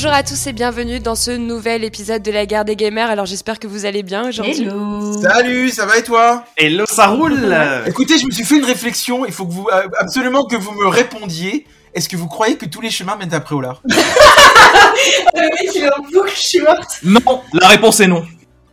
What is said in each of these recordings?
Bonjour à tous et bienvenue dans ce nouvel épisode de la guerre des gamers. Alors j'espère que vous allez bien aujourd'hui. Hello Salut, ça va et toi? Hello, ça roule Écoutez, je me suis fait une réflexion, il faut que vous euh, absolument que vous me répondiez. Est-ce que vous croyez que tous les chemins mènent à Préolard Le mec il est en boucle, je suis morte. Non, la réponse est non.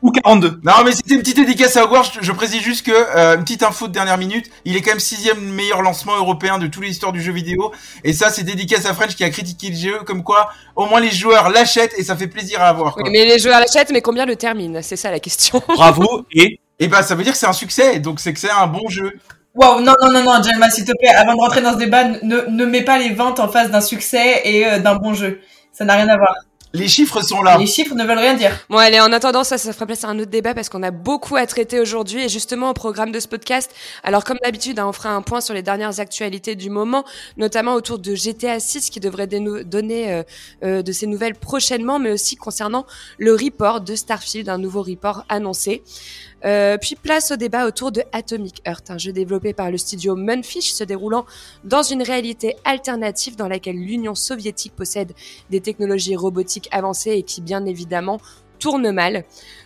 Ou 42. Non, mais c'était une petite dédicace à Hogwarts. Je, je précise juste que euh, une petite info de dernière minute, il est quand même sixième meilleur lancement européen de toute l'histoire du jeu vidéo. Et ça, c'est dédicace à French qui a critiqué le jeu, comme quoi au moins les joueurs l'achètent et ça fait plaisir à avoir. Quoi. Oui, mais les joueurs l'achètent, mais combien le terminent? C'est ça la question. Bravo et? Et bah, ça veut dire que c'est un succès, donc c'est que c'est un bon jeu. Waouh, non, non, non, non, Jalma, s'il te plaît, avant de rentrer dans ce débat, ne, ne mets pas les ventes en face d'un succès et euh, d'un bon jeu. Ça n'a rien à voir. Les chiffres sont là. Les chiffres ne veulent rien dire. Bon, allez, en attendant, ça, ça fera place à un autre débat parce qu'on a beaucoup à traiter aujourd'hui et justement au programme de ce podcast. Alors, comme d'habitude, hein, on fera un point sur les dernières actualités du moment, notamment autour de GTA 6 qui devrait donner euh, euh, de ses nouvelles prochainement, mais aussi concernant le report de Starfield, un nouveau report annoncé. Euh, puis place au débat autour de Atomic Heart, un jeu développé par le studio Munfish se déroulant dans une réalité alternative dans laquelle l'Union soviétique possède des technologies robotiques avancées et qui bien évidemment tournent mal.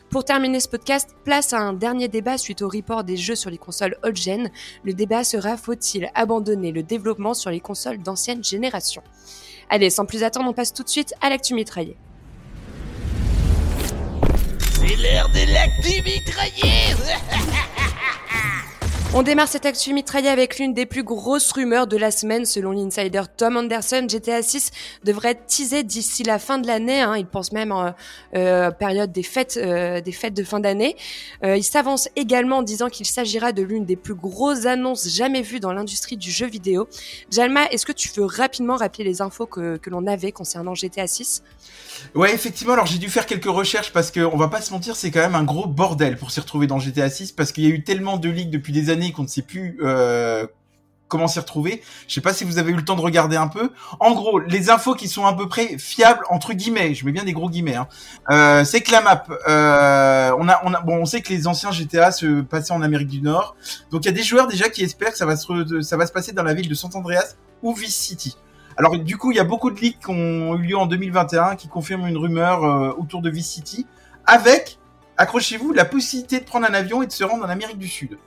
Pour terminer ce podcast, place à un dernier débat suite au report des jeux sur les consoles old-gen. Le débat sera faut-il abandonner le développement sur les consoles d'ancienne génération? Allez, sans plus attendre, on passe tout de suite à l'actu mitraillée. C'est l'heure de l'actu mitraillée On démarre cette actu mitraillée avec l'une des plus grosses rumeurs de la semaine. Selon l'insider Tom Anderson, GTA 6 devrait être teasé d'ici la fin de l'année. Hein. Il pense même en euh, période des fêtes, euh, de fin d'année. Euh, il s'avance également en disant qu'il s'agira de l'une des plus grosses annonces jamais vues dans l'industrie du jeu vidéo. Jalma, est-ce que tu veux rapidement rappeler les infos que, que l'on avait concernant GTA 6 Ouais, effectivement. Alors j'ai dû faire quelques recherches parce que on va pas se mentir, c'est quand même un gros bordel pour s'y retrouver dans GTA 6 parce qu'il y a eu tellement de leaks depuis des années qu'on ne sait plus euh, comment s'y retrouver. Je sais pas si vous avez eu le temps de regarder un peu. En gros, les infos qui sont à peu près fiables entre guillemets, je mets bien des gros guillemets, hein, euh, c'est que la map, euh, on a, on a, bon, on sait que les anciens GTA se passaient en Amérique du Nord, donc il y a des joueurs déjà qui espèrent que ça va se, ça va se passer dans la ville de San Andreas ou Vice City. Alors du coup, il y a beaucoup de leaks qui ont eu lieu en 2021 qui confirment une rumeur euh, autour de Vice City, avec, accrochez-vous, la possibilité de prendre un avion et de se rendre en Amérique du Sud.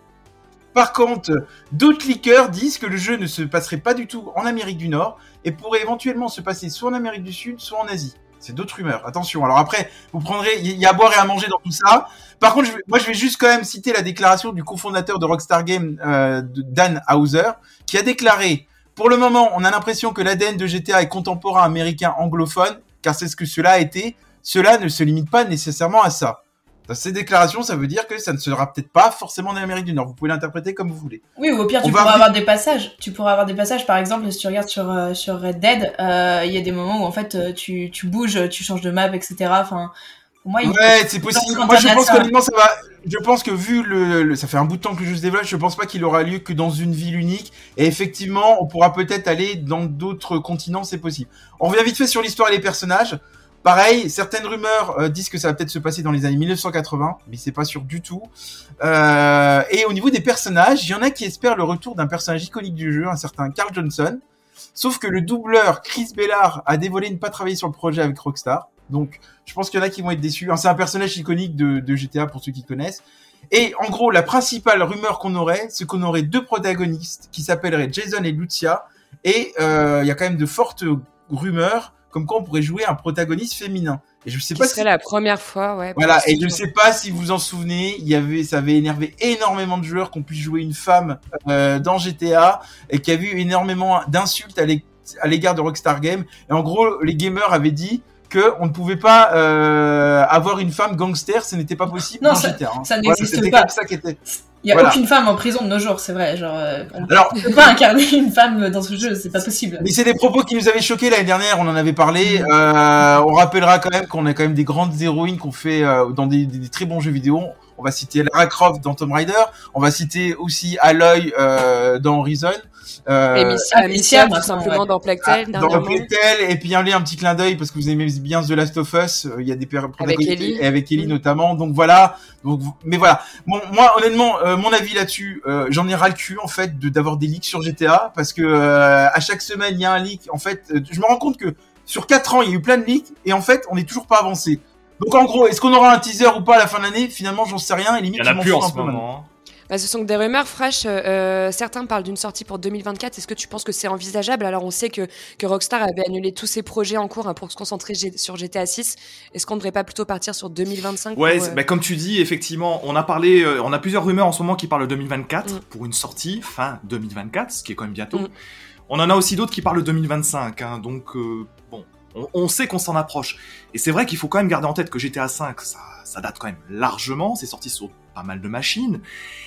Par contre, d'autres leakers disent que le jeu ne se passerait pas du tout en Amérique du Nord et pourrait éventuellement se passer soit en Amérique du Sud, soit en Asie. C'est d'autres rumeurs. Attention. Alors après, vous prendrez, il y a à boire et à manger dans tout ça. Par contre, moi, je vais juste quand même citer la déclaration du cofondateur de Rockstar Games, euh, Dan Hauser, qui a déclaré pour le moment, on a l'impression que l'ADN de GTA est contemporain américain anglophone, car c'est ce que cela a été. Cela ne se limite pas nécessairement à ça. Dans ces déclarations, ça veut dire que ça ne sera peut-être pas forcément en Amérique du Nord. Vous pouvez l'interpréter comme vous voulez. Oui, ou au pire, tu On pourras avoir des passages. Tu pourras avoir des passages, par exemple, si tu regardes sur, euh, sur Red Dead, euh, il y a des moments où, en fait, euh, tu, tu bouges, tu changes de map, etc. Enfin, pour moi, il... Ouais, c'est possible. Moi, je pense qu'honnêtement, ça va. Je pense que vu le, le- ça fait un bout de temps que le jeu se développe, je pense pas qu'il aura lieu que dans une ville unique. Et effectivement, on pourra peut-être aller dans d'autres continents, c'est possible. On revient vite fait sur l'histoire et les personnages. Pareil, certaines rumeurs euh, disent que ça va peut-être se passer dans les années 1980, mais c'est pas sûr du tout. Euh, et au niveau des personnages, il y en a qui espèrent le retour d'un personnage iconique du jeu, un certain Carl Johnson. Sauf que le doubleur Chris Bellard a dévoilé ne pas travailler sur le projet avec Rockstar. Donc, je pense qu'il y en a qui vont être déçus. Hein, c'est un personnage iconique de, de GTA pour ceux qui connaissent. Et en gros, la principale rumeur qu'on aurait, c'est qu'on aurait deux protagonistes qui s'appelleraient Jason et Lucia. Et euh, il y a quand même de fortes rumeurs comme quoi on pourrait jouer un protagoniste féminin. Et je sais Qui pas serait si la première fois, ouais. voilà, et je jeu. sais pas si vous en souvenez, il y avait, ça avait énervé énormément de joueurs qu'on puisse jouer une femme euh, dans GTA et qui a vu énormément d'insultes à l'égard de Rockstar Games. Et en gros, les gamers avaient dit que on ne pouvait pas euh, avoir une femme gangster, ce n'était pas possible Non, ça- hein. ça n'existe pas. comme ça qui était. Il y a Voilà. aucune femme en prison de nos jours, c'est vrai. Genre, euh, on Alors, ne peut pas incarner une femme dans ce jeu, c'est pas possible. Mais c'est des propos qui nous avaient choqués l'année dernière, on en avait parlé. Euh, on rappellera quand même qu'on a quand même des grandes héroïnes qu'on fait dans des, des- des très bons jeux vidéo. On va citer Lara Croft dans Tomb Raider. On va citer aussi Aloy euh, dans Horizon. Euh, Et Ah, simplement ouais. dans Plague Tale, ah, dans dernièrement. Playtel, et puis un, un petit clin d'œil parce que vous aimez bien The Last of Us. euh, Il y a des protagonistes- Ellie. et avec Ellie Mm. notamment. Donc voilà. Donc, mais voilà. Bon, moi honnêtement, euh, mon avis là-dessus, euh, j'en ai ras le cul en fait de d'avoir des leaks sur GTA parce que euh, à chaque semaine il y a un leak. En fait, euh, je me rends compte que Sur 4 ans, il y a eu plein de leaks et en fait, on n'est toujours pas avancé. Donc en gros, est-ce qu'on aura un teaser ou pas à la fin de l'année? Finalement, j'en sais rien. Et limite, Il y en a plus en ce moment. hein. Bah, ce sont que des rumeurs, Fresh. euh, euh, certains parlent d'une sortie pour 2024. Est-ce que tu penses que c'est envisageable? Alors, on sait que, que Rockstar avait annulé tous ses projets en cours hein, pour se concentrer G- sur GTA 6. Est-ce qu'on ne devrait pas plutôt partir sur 2025 Ouais, pour, euh, bah, comme tu dis, effectivement, on a parlé, euh, on a plusieurs rumeurs en ce moment qui parlent de 2024 Mm. pour une sortie fin 2024, ce qui est quand même bientôt. Mm. On en a aussi d'autres qui parlent de 2025, hein, donc euh, on, sait qu'on s'en approche. Et c'est vrai qu'il faut quand même garder en tête que GTA 5, ça, date quand même largement, c'est sorti sur pas mal de machines,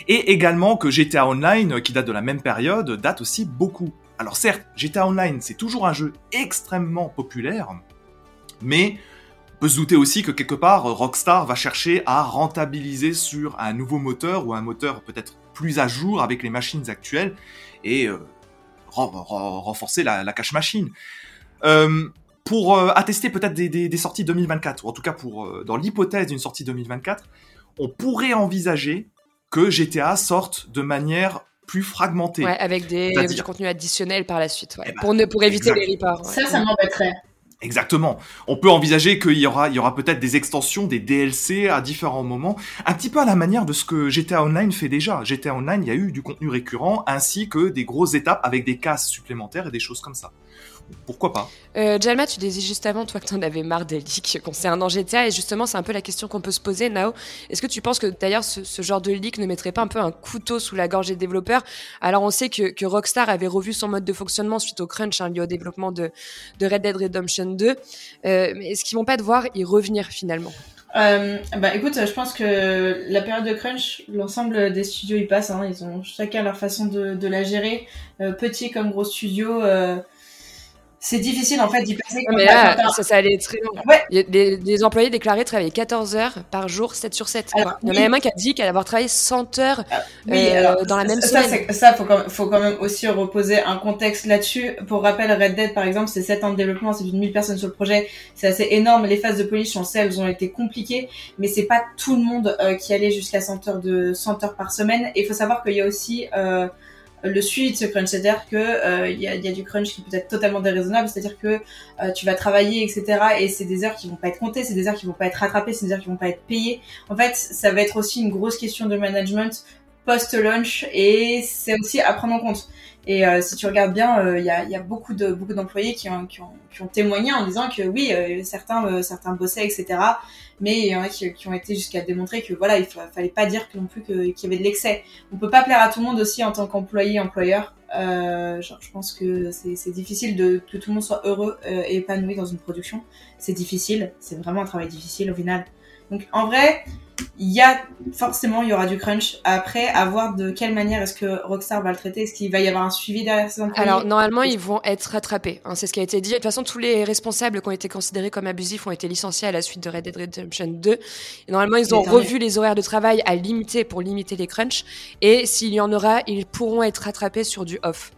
et également que GTA Online, qui date de la même période, date aussi beaucoup. Alors certes, GTA Online, c'est toujours un jeu extrêmement populaire, mais on peut se douter aussi que quelque part, Rockstar va chercher à rentabiliser sur un nouveau moteur ou un moteur peut-être plus à jour avec les machines actuelles et euh, ren- ren- renforcer la, la cache machine. Euh, pour euh, attester peut-être des, des- des sorties 2024, ou en tout cas pour euh, dans l'hypothèse d'une sortie 2024, on pourrait envisager que GTA sorte de manière plus fragmentée. Ouais, avec des, du contenu additionnel par la suite. Ouais, Eh ben, pour, ne, pour éviter exact. les reports. ouais. Ça, ça m'embêterait. Exactement. On peut envisager qu'il y aura, il y aura peut-être des extensions, des DLC à différents moments, un petit peu à la manière de ce que GTA Online fait déjà. GTA Online, il y a eu du contenu récurrent ainsi que des grosses étapes avec des cases supplémentaires et des choses comme ça. Pourquoi pas Euh, Jalma, tu disais juste avant, toi, que t'en avais marre des leaks concernant GTA, et justement, c'est un peu la question qu'on peut se poser, Nao. Est-ce que tu penses que d'ailleurs ce, ce genre de leak ne mettrait pas un peu un couteau sous la gorge des développeurs? Alors, on sait que, que Rockstar avait revu son mode de fonctionnement suite au crunch hein, lié au développement de, de Red Dead Redemption 2. Euh, mais est-ce qu'ils vont pas devoir y revenir finalement? Euh, bah écoute, je pense que la période de crunch, l'ensemble des studios y passent. Hein, ils ont chacun leur façon de, de la gérer. Euh, petit comme gros studio, euh, c'est difficile en fait d'y passer. Quand Mais là, ça, ça allait très long. Ouais. Il y a des, des employés déclarés travailler 14 heures par jour, 7 sur 7. quoi. Alors, Il y en oui. a même un qui a dit qu'elle allait avoir travaillé 100 heures Oui, euh, alors, dans la même ça, semaine. c'est- ça, faut quand, même, faut quand même aussi reposer un contexte là-dessus. Pour rappel, Red Dead, par exemple, c'est 7 ans de développement, c'est plus de 1000 personnes sur le projet. C'est assez énorme. Les phases de polish, on sait, elles ont été compliquées, mais c'est pas tout le monde euh, qui allait jusqu'à 100 heures de 100 heures par semaine. Et il faut savoir qu'il y a aussi euh, le suivi de ce crunch, c'est-à-dire que euh, il y, a, y a du crunch qui peut être totalement déraisonnable, c'est-à-dire que euh, tu vas travailler, etc. Et c'est des heures qui vont pas être comptées, c'est des heures qui vont pas être rattrapées, c'est des heures qui vont pas être payées. En fait, ça va être aussi une grosse question de management post-launch et c'est aussi à prendre en compte. Et euh, si tu regardes bien, euh, il y, a, y a beaucoup de beaucoup d'employés qui ont, qui, ont, qui ont témoigné en disant que oui, euh, certains euh, certains bossaient, etc. Mais il y en a qui, qui ont été jusqu'à démontrer que voilà, il fa- fallait pas dire non plus qu'il y avait de l'excès. On peut pas plaire à tout le monde aussi en tant qu'employé employeur. Euh, genre, je pense que c'est difficile de que tout le monde soit heureux euh, et épanoui dans une production. C'est difficile, c'est vraiment un travail difficile au final. Donc en vrai, il y a forcément il y aura du crunch. Après, à voir de quelle manière est-ce que Rockstar va le traiter. Est-ce qu'il va y avoir un suivi derrière ses employés Alors normalement ils vont être rattrapés, hein, c'est ce qui a été dit. De toute façon tous les responsables qui ont été considérés comme abusifs ont été licenciés à la suite de Red Dead Redemption 2. Et normalement ils ont revu les horaires de travail à limiter pour limiter les crunchs et s'il y en aura ils pourront être rattrapés sur du off.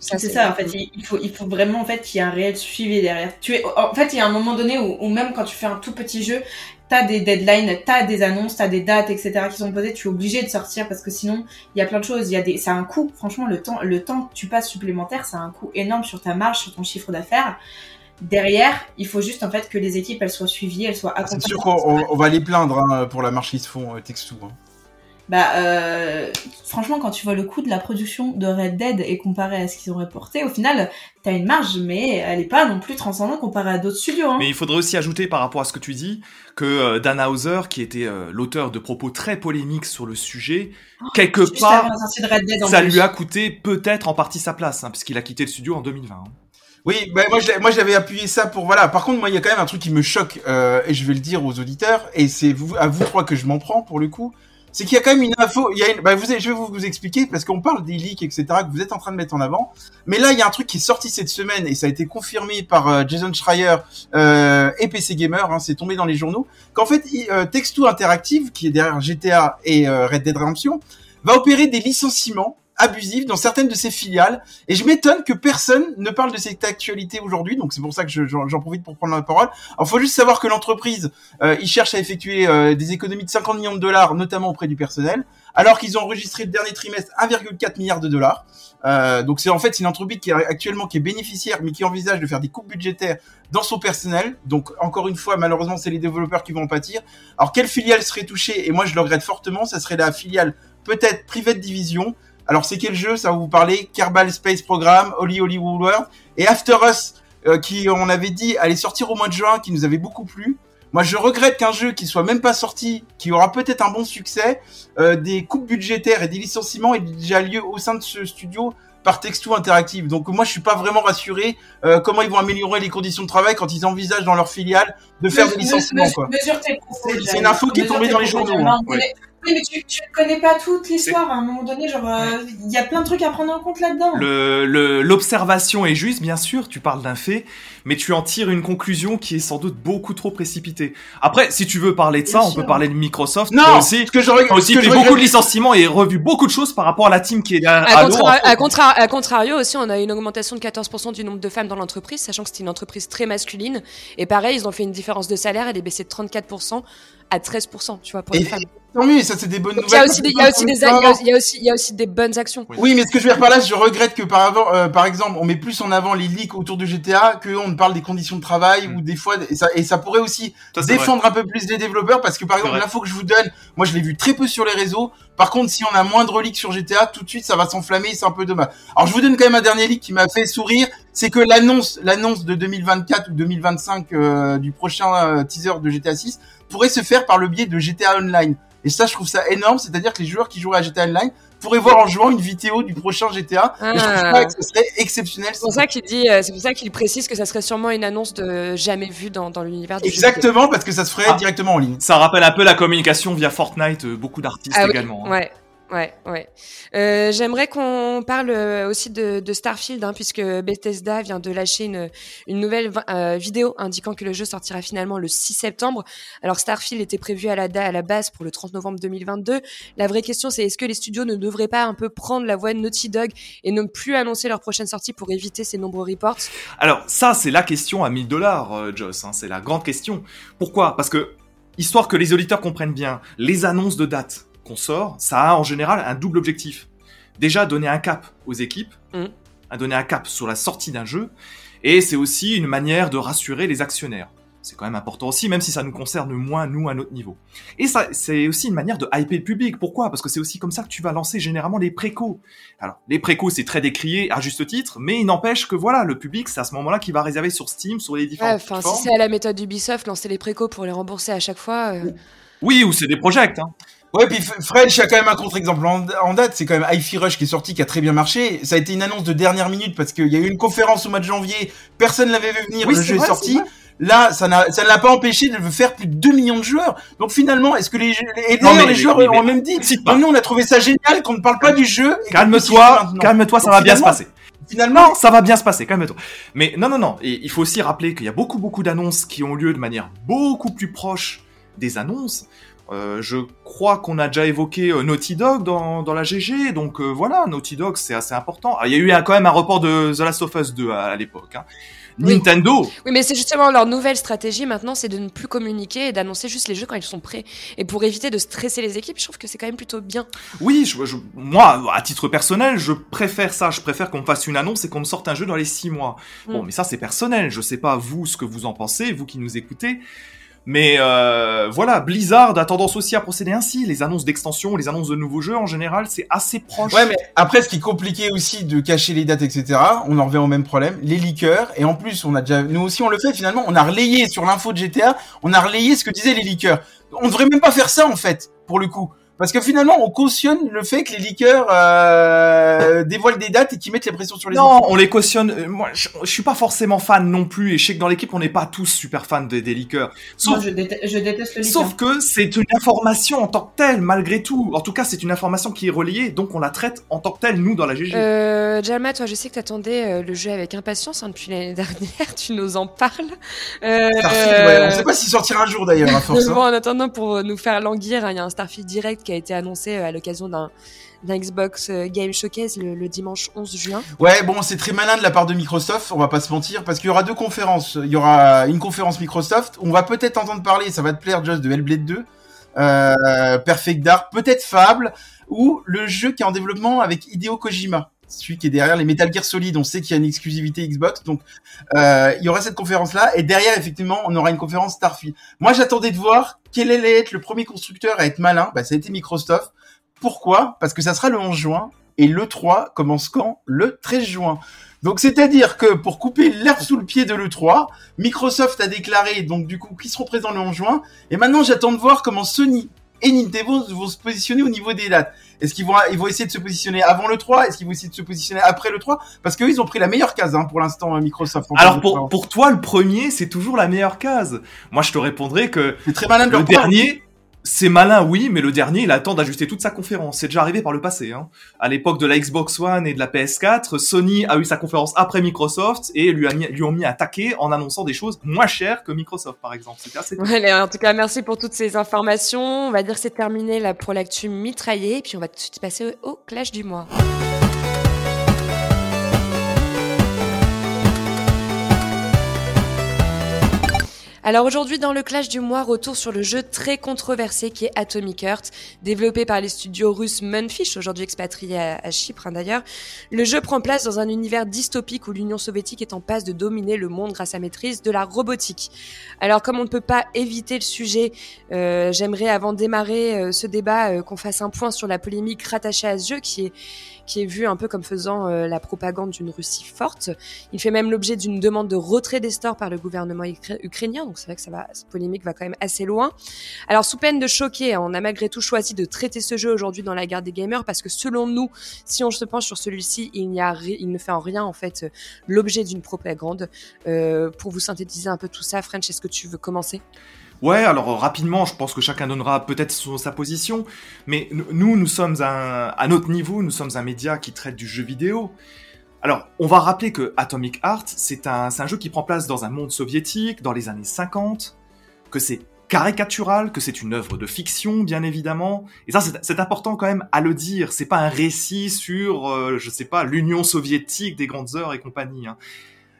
Ça, c'est ça en fait, il il faut, il faut vraiment en fait qu'il y ait un réel suivi derrière. Tu es, en fait, il y a un moment donné où, où même quand tu fais un tout petit jeu, t'as des deadlines, t'as des annonces, t'as des dates, etc. qui sont posées. Tu es obligé de sortir parce que sinon, il y a plein de choses. Il y a des, ça a un coût. Franchement, le temps, le temps que tu passes supplémentaire, ça a un coût énorme sur ta marge, sur ton chiffre d'affaires. Derrière, il faut juste en fait que les équipes elles soient suivies, elles soient C'est accompagnées. sûr qu'on on- on va les plaindre hein, pour la marche qu'ils se font, euh, Textou. hein. Bah, euh, franchement, quand tu vois le coût de la production de Red Dead et comparé à ce qu'ils ont reporté, au final, t'as une marge, mais elle est pas non plus transcendante comparée à d'autres studios. Hein. Mais il faudrait aussi ajouter par rapport à ce que tu dis que euh, Dan Hauser, qui était euh, l'auteur de propos très polémiques sur le sujet, quelque Juste avant part, ça plus. lui a coûté peut-être en partie sa place, hein, puisqu'il a quitté le studio en 2020. hein. Oui, bah, moi, je l'ai- moi j'avais appuyé ça pour voilà. Par contre, moi il y a quand même un truc qui me choque euh, et je vais le dire aux auditeurs et c'est vous, à vous trois que je m'en prends pour le coup. C'est qu'il y a quand même une info. Il y a une, bah, vous, je vais vous, vous expliquer parce qu'on parle des leaks etc que vous êtes en train de mettre en avant. Mais là il y a un truc qui est sorti cette semaine et ça a été confirmé par euh, Jason Schreier euh, et PC Gamer. Hein, c'est tombé dans les journaux qu'en fait euh, Textu Interactive qui est derrière GTA et euh, Red Dead Redemption va opérer des licenciements abusive dans certaines de ses filiales. Et je m'étonne que personne ne parle de cette actualité aujourd'hui. Donc c'est pour ça que je- j'en profite pour prendre la parole. Alors faut juste savoir que l'entreprise, euh, il cherche à effectuer euh, des économies de 50 millions de dollars, notamment auprès du personnel, alors qu'ils ont enregistré le dernier trimestre 1,4 milliard de dollars. Euh, donc c'est en fait une entreprise qui est actuellement qui est bénéficiaire, mais qui envisage de faire des coupes budgétaires dans son personnel. Donc encore une fois, malheureusement, c'est les développeurs qui vont en pâtir. Alors quelle filiale serait touchée? Et moi je le regrette fortement, ça serait la filiale peut-être Private Division. Alors c'est quel jeu Ça va vous parler Kerbal Space Program, Holy Holy World et After Us, euh, qui on avait dit allait sortir au mois de juin, qui nous avait beaucoup plu. Moi, je regrette qu'un jeu qui soit même pas sorti, qui aura peut-être un bon succès, euh, des coupes budgétaires et des licenciements aient déjà lieu au sein de ce studio par Texto Interactive. Donc moi, je suis pas vraiment rassuré euh, comment ils vont améliorer les conditions de travail quand ils envisagent dans leur filiale de faire des Mesure- licenciements. mesure- Quoi. mesure tes propos, C'est- une info qui est tombée dans les journaux. Hein. Oui, mais tu, tu ne connais pas toute l'histoire. À un moment donné, genre, euh, il y a plein de trucs à prendre en compte là-dedans. Le- le- L'observation est juste, bien sûr, tu parles d'un fait, mais tu en tires une conclusion qui est sans doute beaucoup trop précipitée. Après, si tu veux parler de ça, Bien on sûr. peut parler de Microsoft. Non, a aussi, ce que je regrette, aussi que fait je beaucoup de licenciements et revu beaucoup de choses par rapport à la team qui est à, À, à contra- contra- à contrario aussi, on a une augmentation de 14% du nombre de femmes dans l'entreprise, sachant que c'était une entreprise très masculine. Et pareil, ils ont fait une différence de salaire, elle est baissée de 34% à 13%, tu vois, pour Et- les femmes. Tant mieux, ça c'est des bonnes Donc, nouvelles. il y a aussi des, il y a aussi il y a aussi- bonnes actions. Oui, mais ce que je veux dire par là, je regrette que par avant, euh, par exemple, on met plus en avant les leaks autour de GTA que on ne parle des conditions de travail Mm. ou des fois et ça et ça pourrait aussi Ça, c'est vrai. défendre un peu plus les développeurs parce que par exemple l'info que je vous donne, moi je l'ai vu très peu sur les réseaux. Par contre, si on a moins de leaks sur GTA, tout de suite ça va s'enflammer, et c'est un peu dommage. Alors je vous donne quand même un dernier leak qui m'a fait sourire, c'est que l'annonce l'annonce de 2024 ou 2025 euh, du prochain euh, teaser de GTA 6 pourrait se faire par le biais de GTA Online. Et ça, je trouve ça énorme, c'est-à-dire que les joueurs qui joueraient à GTA Online pourraient voir en jouant une vidéo du prochain GTA. Et je trouve Ah. ça que ce serait exceptionnel. C'est pour ça qu'il dit, euh, c'est pour ça qu'il précise que ça serait sûrement une annonce de jamais vue dans, dans l'univers du jeu. Exactement, parce que ça se ferait Ah. directement en ligne. Ça rappelle un peu la communication via Fortnite, euh, beaucoup d'artistes Ah oui, également. hein. Ouais. Ouais, ouais. Euh, J'aimerais qu'on parle euh, aussi de, Starfield, hein, puisque Bethesda vient de lâcher une, nouvelle euh, vidéo indiquant que le jeu sortira finalement le 6 septembre. Alors Starfield était prévu à la, à la base pour le 30 novembre 2022. La vraie question, c'est est-ce que les studios ne devraient pas un peu prendre la voie de Naughty Dog et ne plus annoncer leur prochaine sortie pour éviter ces nombreux reports? Alors ça, c'est la question à 1000 dollars, Joss. hein, c'est la grande question. Pourquoi? Parce que, histoire que les auditeurs comprennent bien, les annonces de date qu'on sort, ça a en général un double objectif. Déjà, donner un cap aux équipes, à donner un cap sur la sortie d'un jeu, et c'est aussi une manière de rassurer les actionnaires. C'est quand même important aussi, même si ça nous concerne moins, nous, à notre niveau. Et ça, c'est aussi une manière de hyper le public. Pourquoi? Parce que c'est aussi comme ça que tu vas lancer généralement les précos. Alors, les précos, c'est très décrié à juste titre, mais il n'empêche que voilà, le public, c'est à ce moment-là qu'il va réserver sur Steam, sur les Ouais, différentes Enfin, si c'est à la méthode d'Ubisoft, lancer les précos pour les rembourser à chaque fois. euh, Oui, ou c'est des projects. Hein. Ouais, puis French a quand même un contre-exemple en, en date, c'est quand même Hi-Fi Rush qui est sorti, qui a très bien marché. Ça a été une annonce de dernière minute parce qu'il y a eu une conférence au mois de janvier, personne l'avait vu venir, Oui, le jeu est sorti. Là, ça ne l'a pas empêché de faire plus de 2 millions de joueurs. Donc finalement, est-ce que les, et Non, d'ailleurs, mais- les joueurs mais- ont même dit, non, nous on a trouvé ça génial qu'on ne parle pas du jeu. Calme-toi, calme-toi, ça Donc, va bien se passer. Finalement, ça va bien se passer, calme-toi. Mais non, non, non, et il faut aussi rappeler qu'il y a beaucoup, beaucoup d'annonces qui ont lieu de manière beaucoup plus proche des annonces. Euh, je crois qu'on a déjà évoqué euh, Naughty Dog dans, dans la GG, donc euh, voilà, Naughty Dog c'est assez important. Ah, Il y a eu un- quand même un report de The Last of Us 2 à, à l'époque. Hein. Nintendo, Oui, mais c'est justement leur nouvelle stratégie maintenant, c'est de ne plus communiquer et d'annoncer juste les jeux quand ils sont prêts. Et pour éviter de stresser les équipes, je trouve que c'est quand même plutôt bien. oui, je, je- moi, à titre personnel, je préfère ça. Je préfère qu'on me fasse une annonce et qu'on me sorte un jeu dans les six mois. Bon, Mm. mais ça c'est personnel. Je sais pas vous ce que vous en pensez, vous qui nous écoutez. Mais euh, voilà, Blizzard a tendance aussi à procéder ainsi. Les annonces d'extension, les annonces de nouveaux jeux, en général, c'est assez proche. Ouais, mais après, ce qui est compliqué aussi de cacher les dates, etc., on en revient au même problème, les leakers, et en plus, on a déjà, nous aussi, on le fait finalement, on a relayé sur l'info de GTA, on a relayé ce que disaient les leakers. On devrait même pas faire ça, en fait, pour le coup. Parce que finalement, on cautionne le fait que les leakers euh, dévoilent des dates et qu'ils mettent les pressions sur les Non, équipes. on les cautionne. Euh, Moi, je, je suis pas forcément fan non plus, et je sais que dans l'équipe, on n'est pas tous super fans des, des leakers. Sauf, Moi, je, déteste, je déteste le leak. sauf que c'est une information en tant que telle, malgré tout. En tout cas, c'est une information qui est relayée, donc on la traite en tant que telle, nous, dans la GG. Euh, Jalma, toi, je sais que t'attendais euh, le jeu avec impatience hein, depuis l'année dernière, tu nous en parles. Euh, Starfield, ouais, on sait pas s'il sortira un jour d'ailleurs, à force. hein. Bon, en attendant, pour nous faire languir, hein, il y a un Starfield direct qui a été annoncé à l'occasion d'un Xbox Game Showcase le, le, dimanche 11 juin. Ouais, bon, c'est très malin de la part de Microsoft, on va pas se mentir, parce qu'il y aura deux conférences. Il y aura une conférence Microsoft, on va peut-être entendre parler, ça va te plaire, Just, de Hellblade 2, euh, Perfect Dark, peut-être Fable, ou le jeu qui est en développement avec Hideo Kojima celui qui est derrière les Metal Gear Solid, on sait qu'il y a une exclusivité Xbox, donc euh, il y aura cette conférence-là, et derrière, effectivement, on aura une conférence Starfield. Moi, j'attendais de voir quel allait être le premier constructeur à être malin, bah, ça a été Microsoft. Pourquoi? Parce que ça sera le 11 juin, et le 3 commence quand? Le 13 juin. Donc c'est-à-dire que pour couper l'herbe sous le pied de l'E3, Microsoft a déclaré donc du coup qu'ils seront présents le 11 juin, et maintenant j'attends de voir comment Sony et Nintendo vont se positionner au niveau des dates. Est-ce qu'ils vont, ils vont essayer de se positionner avant le 3 Est-ce qu'ils vont essayer de se positionner après le 3 Parce qu'eux, ils ont pris la meilleure case hein, pour l'instant, Microsoft. Alors pour, pour toi, le premier, c'est toujours la meilleure case. Moi, je te répondrai que très le dernier, c'est malin, oui, mais le dernier, il attend d'ajuster toute sa conférence. C'est déjà arrivé par le passé. Hein. À l'époque de la Xbox One et de la PS4, Sony a eu sa conférence après Microsoft et lui, ont mis un taquet en annonçant des choses moins chères que Microsoft, par exemple. C'était assez. En tout cas, merci pour toutes ces informations. On va dire que c'est terminé là pour l'actu mitraillé, puis on va tout de suite passer au clash du mois. Alors aujourd'hui dans le clash du mois, retour sur le jeu très controversé qui est Atomic Heart, développé par les studios russes Munfish, aujourd'hui expatrié à, Chypre hein, d'ailleurs. Le jeu prend place dans un univers dystopique où l'Union soviétique est en passe de dominer le monde grâce à maîtrise de la robotique. Alors comme on ne peut pas éviter le sujet, euh, j'aimerais avant de démarrer euh, ce débat euh, qu'on fasse un point sur la polémique rattachée à ce jeu qui est qui est vu un peu comme faisant la propagande d'une Russie forte. Il fait même l'objet d'une demande de retrait des stores par le gouvernement ukrainien, c'est vrai que ça va, cette polémique va quand même assez loin. Alors sous peine de choquer, on a malgré tout choisi de traiter ce jeu aujourd'hui dans la guerre des gamers parce que selon nous, si on se penche sur celui-ci, il, il ne fait en rien en fait l'objet d'une propagande. Euh, pour vous synthétiser un peu tout ça, French, est-ce que tu veux commencer? Ouais, alors euh, rapidement, je pense que chacun donnera peut-être sa position, mais nous, nous sommes un, à notre niveau, nous sommes un média qui traite du jeu vidéo. Alors, on va rappeler que Atomic Heart, c'est un, jeu qui prend place dans un monde soviétique, dans les années 50, que c'est caricatural, que c'est une œuvre de fiction, bien évidemment. Et ça, c'est important quand même à le dire. C'est pas un récit sur, euh, je sais pas, l'Union soviétique des grandes heures et compagnie. Hein.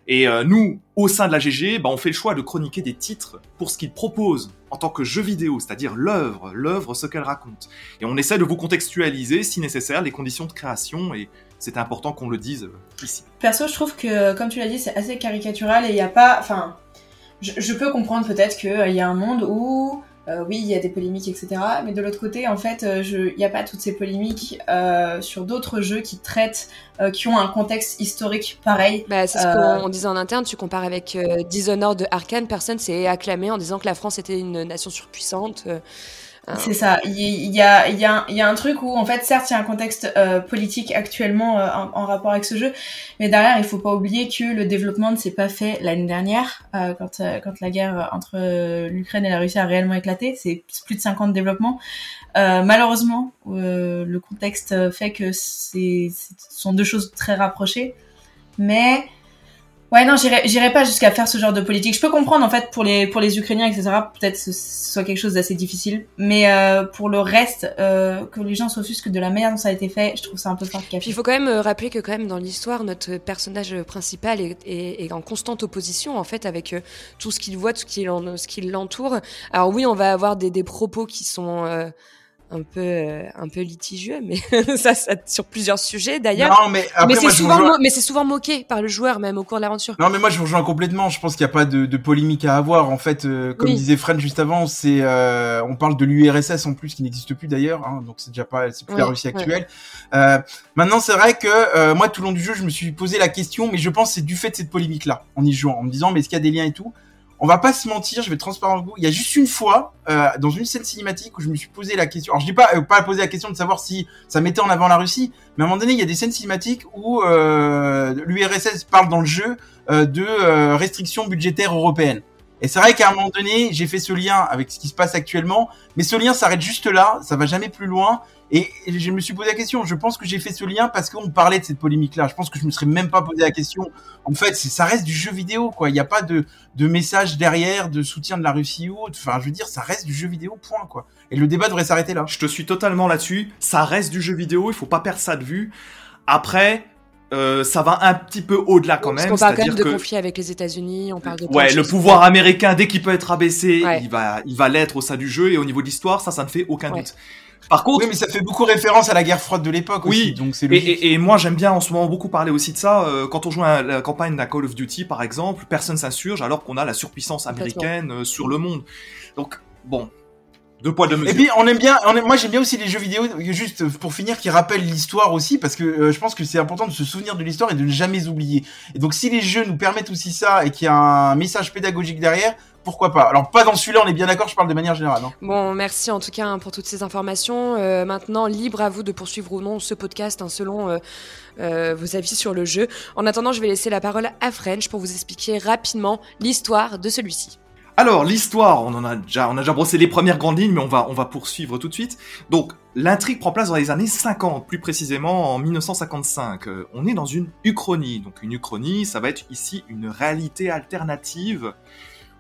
Et euh, nous, au sein de la GG, bah, on fait le choix de chroniquer des titres pour ce qu'ils proposent en tant que jeu vidéo, c'est-à-dire l'œuvre, l'œuvre, ce qu'elle raconte. Et on essaie de vous contextualiser, si nécessaire, les conditions de création, et c'est important qu'on le dise euh, ici. Perso, je trouve que, comme tu l'as dit, c'est assez caricatural, et il n'y a pas... Enfin, je, je peux comprendre peut-être qu'il y a un monde où euh, oui, il y a des polémiques, etc. Mais de l'autre côté, en fait, euh, il n'y a pas toutes ces polémiques euh, sur d'autres jeux qui traitent, qui ont un contexte historique pareil. Bah, c'est ce qu'on disait en interne. Tu compares avec Dishonored de Arkane, personne s'est acclamé en disant que la France était une nation surpuissante. Ah. C'est ça. Il y, a, il, y a, y a un truc où, en fait, certes, il y a un contexte euh, politique actuellement euh, en, rapport avec ce jeu, mais derrière, il faut pas oublier que le développement ne s'est pas fait l'année dernière, euh, quand, quand la guerre entre l'Ukraine et la Russie a réellement éclaté. C'est plus de 50 développements. malheureusement, le contexte fait que ce sont deux choses très rapprochées, mais Ouais, non, j'irai pas jusqu'à faire ce genre de politique. Je peux comprendre, en fait, pour les, pour les Ukrainiens, etc., peut-être ce soit quelque chose d'assez difficile. Mais euh, pour le reste, euh, que les gens s'offusquent de la manière dont ça a été fait, je trouve ça un peu fort Il faut quand même euh, rappeler que, quand même, dans l'histoire, notre personnage principal est, est, est, en constante opposition, en fait, avec euh, tout ce qu'il voit, tout ce qui l'entoure. Alors oui, on va avoir des, des propos qui sont un peu euh, un peu litigieux mais ça, ça, sur plusieurs sujets d'ailleurs. Non mais après, mais c'est souvent mais c'est souvent moqué par le joueur même au cours de l'aventure. Non mais moi je vous rejoins complètement. Je pense qu'il n'y a pas de, de, polémique à avoir. En fait euh, comme disait Fred juste avant c'est euh, on parle de l'URSS en plus qui n'existe plus d'ailleurs hein, donc c'est déjà pas c'est plus la Russie actuelle. Maintenant c'est vrai que moi tout le long du jeu je me suis posé la question mais je pense c'est du fait de cette polémique là en y jouant en me disant mais est-ce qu'il y a des liens et tout? On va pas se mentir, je vais être transparent avec vous. Il y a juste une fois, euh, dans une scène cinématique, où je me suis posé la question. Alors, je dis pas, euh, pas poser la question de savoir si ça mettait en avant la Russie, mais à un moment donné, il y a des scènes cinématiques où euh, l'URSS parle dans le jeu euh, de restrictions budgétaires européennes. Et c'est vrai qu'à un moment donné, j'ai fait ce lien avec ce qui se passe actuellement, mais ce lien s'arrête juste là, ça va jamais plus loin. Et je me suis posé la question. Je pense que j'ai fait ce lien parce qu'on parlait de cette polémique-là. Je pense que je me serais même pas posé la question. En fait, ça reste du jeu vidéo, quoi. Il n'y a pas de, de message derrière, de soutien de la Russie ou autre. Enfin, je veux dire, ça reste du jeu vidéo, point, quoi. Et le débat devrait s'arrêter là. Je te suis totalement là-dessus. Ça reste du jeu vidéo. Il faut pas perdre ça de vue. Après, euh, ça va un petit peu au-delà quand même. Parce qu'on parle quand même de conflit avec les États-Unis, on parle de. Ouais, le pouvoir américain, dès qu'il peut être abaissé, il va, il va l'être au sein du jeu et au niveau de l'histoire, ça, ça ne fait aucun doute. Par contre, oui, mais ça fait beaucoup référence à la guerre froide de l'époque oui, aussi, donc c'est et, et, moi j'aime bien en ce moment beaucoup parler aussi de ça. Euh, quand on joue à la campagne d'un Call of Duty par exemple, personne s'insurge alors qu'on a la surpuissance américaine euh, sur le monde. Donc bon, deux poids deux mesures. Et puis on aime bien, on moi j'aime bien aussi les jeux vidéo, juste pour finir, qui rappellent l'histoire aussi, parce que euh, je pense que c'est important de se souvenir de l'histoire et de ne jamais oublier. Et donc si les jeux nous permettent aussi ça et qu'il y a un message pédagogique derrière, pourquoi pas Alors pas dans celui-là, on est bien d'accord, je parle de manière générale. Hein. Bon, merci en tout cas hein, pour toutes ces informations. Euh, maintenant, libre à vous de poursuivre ou non ce podcast hein, selon euh, vos avis sur le jeu. En attendant, je vais laisser la parole à French pour vous expliquer rapidement l'histoire de celui-ci. Alors l'histoire, on en a déjà, on a déjà brossé les premières grandes lignes, mais on va, on va poursuivre tout de suite. Donc l'intrigue prend place dans les années 50, plus précisément en 1955. Euh, on est dans une uchronie. Donc une uchronie, ça va être ici une réalité alternative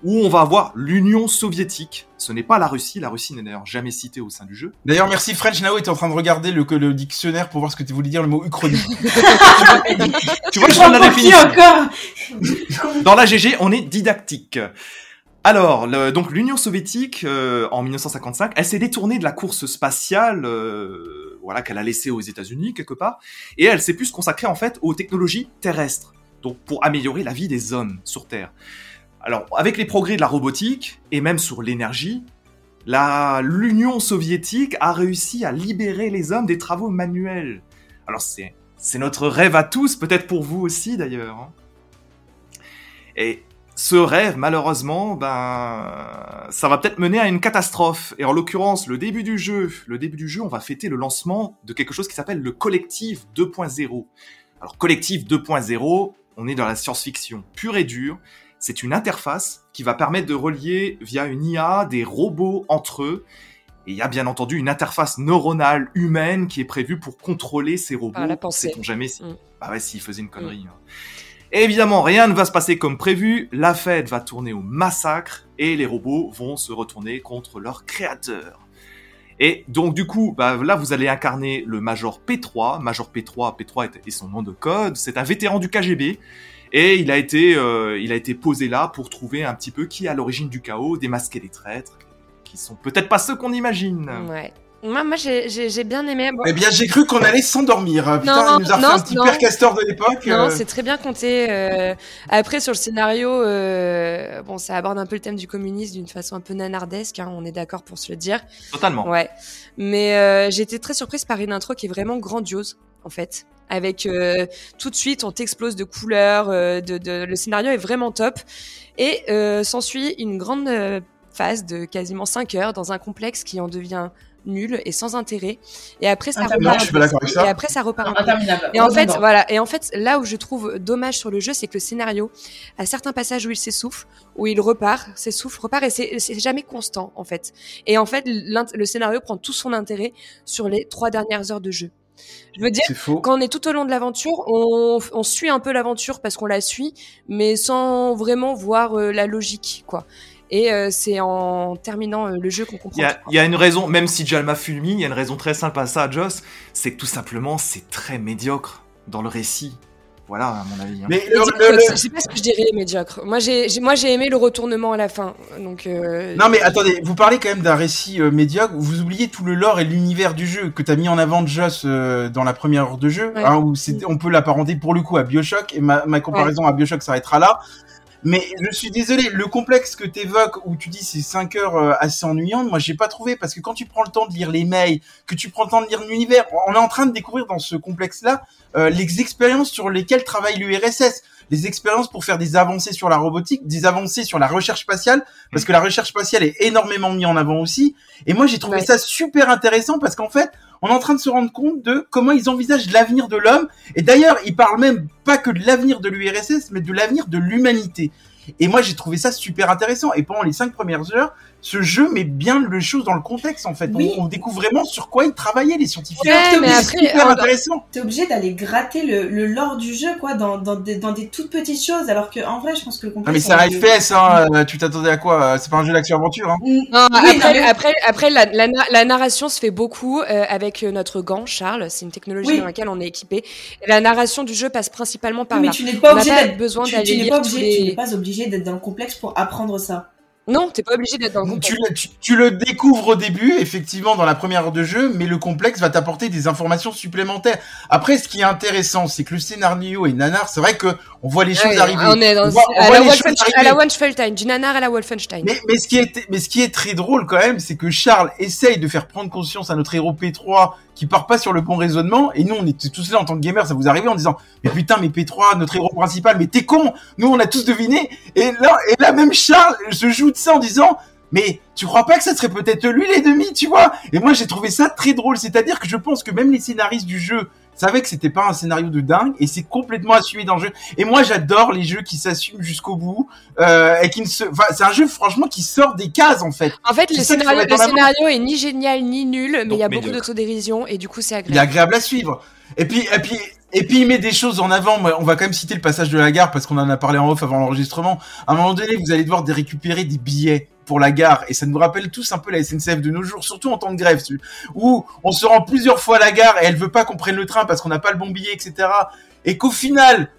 où on va avoir l'Union soviétique. Ce n'est pas la Russie, la Russie n'est d'ailleurs jamais citée au sein du jeu. D'ailleurs, merci French Nao était en train de regarder le, le dictionnaire pour voir ce que tu voulais dire le mot uchronie. tu vois, je prends la définition. encore Dans la GG, on est didactique. Alors, donc l'Union soviétique, euh, en 1955, elle s'est détournée de la course spatiale, euh, voilà, qu'elle a laissée aux États-Unis quelque part, et elle s'est plus consacrer en fait aux technologies terrestres, donc pour améliorer la vie des hommes sur Terre. Alors, avec les progrès de la robotique et même sur l'énergie, l'Union soviétique a réussi à libérer les hommes des travaux manuels. Alors c'est notre rêve à tous, peut-être pour vous aussi d'ailleurs. Hein. Et ce rêve, malheureusement, ben, ça va peut-être mener à une catastrophe. Et en l'occurrence, le début du jeu, le début du jeu, on va fêter le lancement de quelque chose qui s'appelle le Collectif 2.0. Alors, Collectif 2.0, on est dans la science-fiction pure et dure. C'est une interface qui va permettre de relier via une IA des robots entre eux. Et il y a bien entendu une interface neuronale humaine qui est prévue pour contrôler ces robots. Ah, la pensée. Sait-on jamais si... Mm. Bah ouais, s'ils faisaient une connerie. Mm. Hein évidemment, rien ne va se passer comme prévu, la fête va tourner au massacre et les robots vont se retourner contre leur créateur. Et donc du coup, bah, là vous allez incarner le Major P3. Major P3, P3 est, son nom de code. C'est un vétéran du KGB et il a été, euh, il a été posé là pour trouver un petit peu qui est à l'origine du chaos, démasquer les traîtres, qui sont peut-être pas ceux qu'on imagine. Ouais. Moi, moi j'ai bien aimé. Eh bien, j'ai cru qu'on allait s'endormir. Putain, il nous a fait un petit père castor de l'époque. Non, euh. c'est très bien compté. Euh. Après, sur le scénario, euh... bon, ça aborde un peu le thème du communisme d'une façon un peu nanardesque, hein, on est d'accord pour se le dire. Totalement. Ouais. Mais euh, j'ai été très surprise par une intro qui est vraiment grandiose, en fait. Avec euh, tout de suite, on t'explose de couleurs, de, de, le scénario est vraiment top. Et s'ensuit une grande phase de quasiment 5 heures dans un complexe qui en devient nul et sans intérêt. Et après, ça repart. Et après, ça repart. Et en fait, voilà. Et en fait, là où je trouve dommage sur le jeu, c'est que le scénario, à certains passages où il s'essouffle, où il repart, s'essouffle, repart, et c'est jamais constant, en fait. Et en fait, le scénario prend tout son intérêt sur les trois dernières heures de jeu. Je veux dire, quand on est tout au long de l'aventure, on, on, suit un peu l'aventure parce qu'on la suit, mais sans vraiment voir euh, la logique, quoi. Et euh, c'est en terminant euh, le jeu qu'on comprend. Il y, a une raison, même si Jalma fulmine, il y a une raison très simple à ça, Joss, c'est que tout simplement c'est très médiocre dans le récit. Voilà, à mon avis. Hein. Mais je sais pas ce que je dirais médiocre. Moi, j'ai, moi, j'ai aimé le retournement à la fin. Donc. Euh, non, mais attendez, vous parlez quand même d'un récit médiocre. Vous oubliez tout le lore et l'univers du jeu que t'as mis en avant, Joss, dans la première heure de jeu, hein, où on peut l'apparenter pour le coup à Bioshock. Et ma, ma comparaison à Bioshock s'arrêtera là. Mais je suis désolé, le complexe que tu évoques où tu dis c'est 5 heures euh, assez ennuyantes, moi j'ai pas trouvé parce que quand tu prends le temps de lire les mails, que tu prends le temps de lire l'univers, on est en train de découvrir dans ce complexe-là euh, les expériences sur lesquelles travaille l'URSS les expériences pour faire des avancées sur la robotique, des avancées sur la recherche spatiale, parce que la recherche spatiale est énormément mise en avant aussi. Et moi, j'ai trouvé ça super intéressant parce qu'en fait, on est en train de se rendre compte de comment ils envisagent l'avenir de l'homme. Et d'ailleurs, ils parlent même pas que de l'avenir de l'URSS, mais de l'avenir de l'humanité. Et moi, j'ai trouvé ça super intéressant. Et pendant les cinq premières heures, ce jeu met bien le chose dans le contexte en fait. Oui. On, on découvre vraiment sur quoi ils travaillaient les scientifiques. Ouais, mais obligé- après, C'est super euh, intéressant. T'es obligé d'aller gratter le, le lore du jeu, quoi, dans, dans, des, dans des toutes petites choses, alors que en vrai, je pense que le Non mais complexe. c'est un FPS, hein. euh, Tu t'attendais à quoi? Euh, C'est pas un jeu d'action-aventure. Hein. Mm, Non, oui, après, non, mais- après, après, la, la, la narration se fait beaucoup euh, avec euh, notre gant, Charles. C'est une technologie Oui. dans laquelle on est équipé. La narration du jeu passe principalement par mais là. tu n'es pas pas obligé d'être dans le complexe pour apprendre ça. Non, t'es pas obligé d'être dans le Tu, le- tu, tu le découvres au début, effectivement, dans la première heure de jeu, mais le complexe va t'apporter des informations supplémentaires. Après, ce qui est intéressant, c'est que le scénario est nanar. C'est vrai que on voit les choses Ouais, arriver. on est dans On voit- on à, la les choses Wolfenstein, arriver. à la Wolfenstein, du nanar à la Wolfenstein. Mais, mais ce qui est, mais ce qui est très drôle quand même, c'est que Charles essaye de faire prendre conscience à notre héros P3 qui part pas sur le bon raisonnement. Et nous, on était tous là en tant que gamers, ça vous arrivait en disant, mais putain, mais P3, notre héros principal, mais t'es con! Nous, on a tous deviné. Et là, et là, même Charles se joue de ça en disant, mais tu crois pas que ça serait peut-être lui l'ennemi, tu vois? Et moi, j'ai trouvé ça très drôle. C'est-à-dire que je pense que même les scénaristes du jeu savaient que c'était pas un scénario de dingue et c'est complètement assumé dans le jeu. Et moi, j'adore les jeux qui s'assument jusqu'au bout, euh, et qui ne se, enfin, c'est un jeu, franchement, qui sort des cases, en fait. En fait, le scénario, le est ni génial ni nul, mais Donc il y a beaucoup d'autodérision et du coup, c'est il est agréable. agréable à suivre. Et puis, et puis, et puis il met des choses en avant. On va quand même citer le passage de la gare parce qu'on en a parlé en off avant l'enregistrement. À un moment donné, vous allez devoir dé- récupérer des billets pour la gare et ça nous rappelle tous un peu la SNCF de nos jours, surtout en temps de grève, où on se rend plusieurs fois à la gare et elle veut pas qu'on prenne le train parce qu'on n'a pas le bon billet, etc. Et qu'au final,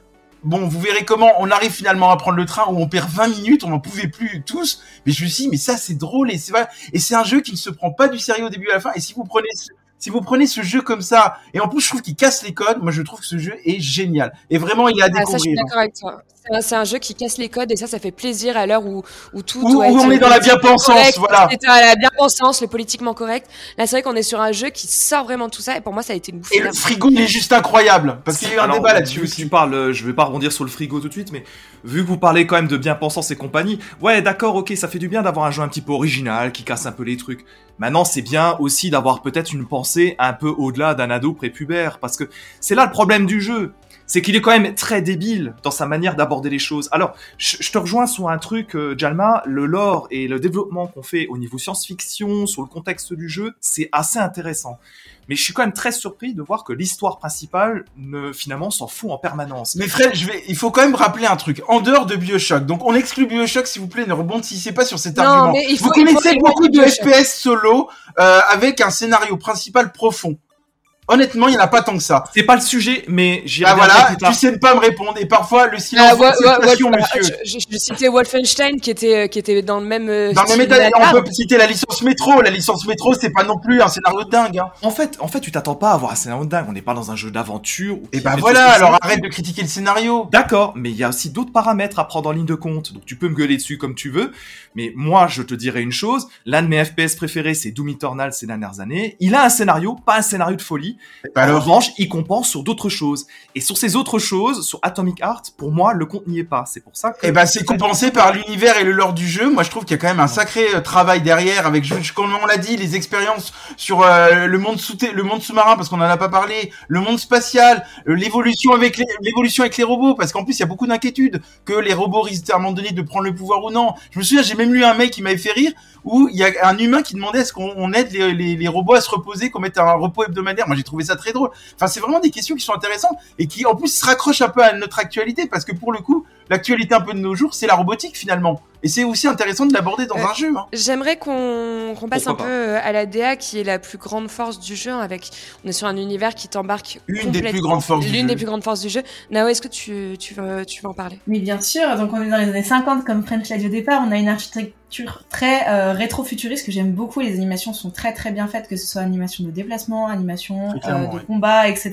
bon, vous verrez comment on arrive finalement à prendre le train où on perd 20 minutes, on n'en pouvait plus tous. Mais je me suis dit, mais ça c'est drôle et c'est vrai. Et c'est un jeu qui ne se prend pas du sérieux au début à la fin. Et si vous prenez ce- si vous prenez ce jeu comme ça, et en plus je trouve qu'il casse les codes, moi je trouve que ce jeu est génial. Et vraiment il est à Ah, ça, je suis découvrir. d'accord avec toi. C'est un, jeu qui casse les codes et ça, ça fait plaisir à l'heure où, où tout Où- doit où être on est dans la bien-pensance, voilà. C'est à la bien-pensance, le politiquement correct. Là, c'est vrai qu'on est sur un jeu qui sort vraiment de tout ça et pour moi, ça a été une bouffée Et le frigo il est juste incroyable. Parce qu'il y a eu un débat là-dessus aussi. Tu parles, euh, je vais pas rebondir sur le frigo tout de suite, mais vu que vous parlez quand même de bien-pensance et compagnie, ouais, d'accord, ok, ça fait du bien d'avoir un jeu un petit peu original, qui casse un peu les trucs. Maintenant, c'est bien aussi d'avoir peut-être une pensée un peu au-delà d'un ado prépubère, parce que c'est là le problème du jeu. C'est qu'il est quand même très débile dans sa manière d'aborder les choses. Alors, je, je te rejoins sur un truc, euh, Jalma, le lore et le développement qu'on fait au niveau science-fiction, sur le contexte du jeu, c'est assez intéressant. Mais je suis quand même très surpris de voir que l'histoire principale ne finalement s'en fout en permanence. Mais Fred, je vais, il faut quand même rappeler un truc. En dehors de Bioshock, donc on exclut Bioshock, s'il vous plaît, ne rebondissez pas sur cet Non, argument. mais il faut- Vous il faut connaissez beaucoup de. FPS solo euh, avec un scénario principal profond. Honnêtement, il n'y en a pas tant que ça. C'est pas le sujet, mais j'y Ah voilà, plus tard. tu sais ne pas me répondre. Et parfois, le silence Ah, Wa- acceptation, Wolf- monsieur. je, je, je citais Wolfenstein qui était, euh, qui était dans le même. euh, Dans le même état, on peut citer la licence métro. La licence métro, c'est pas non plus un scénario de dingue. Hein. En fait, en fait, tu t'attends pas à avoir un scénario de dingue. On n'est pas dans un jeu d'aventure. Et tu bah voilà, alors arrête de critiquer le scénario. D'accord, mais il y a aussi d'autres paramètres à prendre en ligne de compte. Donc tu peux me gueuler dessus comme tu veux, mais moi je te dirais une chose, l'un de mes FPS préférés c'est Doom Eternal ces dernières années. Il a un scénario, pas un scénario de folie. Bah en revanche, il compense sur d'autres choses. Et sur ces autres choses, sur Atomic Heart, pour moi le compte n'y est pas. C'est pour ça que... Eh ben, c'est compensé par l'univers et le lore du jeu. Moi, je trouve qu'il y a quand même un sacré euh, travail derrière avec, comme on l'a dit, les expériences sur euh, le monde sous le monde sous-marin parce qu'on en a pas parlé, le monde spatial, euh, l'évolution avec les, l'évolution avec les robots parce qu'en plus il y a beaucoup d'inquiétudes que les robots risquent à un moment donné de prendre le pouvoir ou non. Je me souviens, j'ai même lu un mec qui m'avait fait rire où il y a un humain qui demandait est-ce qu'on on aide les, les, les robots à se reposer, qu'on mette un repos hebdomadaire. Moi, j'ai trouvé ça très drôle. Enfin, c'est vraiment des questions qui sont intéressantes et qui en plus se raccrochent un peu à notre actualité parce que pour le coup, l'actualité un peu de nos jours, c'est la robotique finalement. Et c'est aussi intéressant de l'aborder dans Euh, un jeu. Hein. J'aimerais qu'on passe Pourquoi un peu euh, à la DA qui est la plus grande force du jeu. hein, Avec, on est sur un univers qui t'embarque. Une des plus grandes forces du L'une jeu. des plus grandes forces du jeu. Nao, est-ce que tu, tu, veux, tu veux en parler? Mais bien sûr, donc on est dans les années 50 comme French l'a dit au départ, on a une architecture très euh, rétro-futuriste que j'aime beaucoup, les animations sont très très bien faites, que ce soit animation de déplacement, animation euh, de ouais. combat, etc.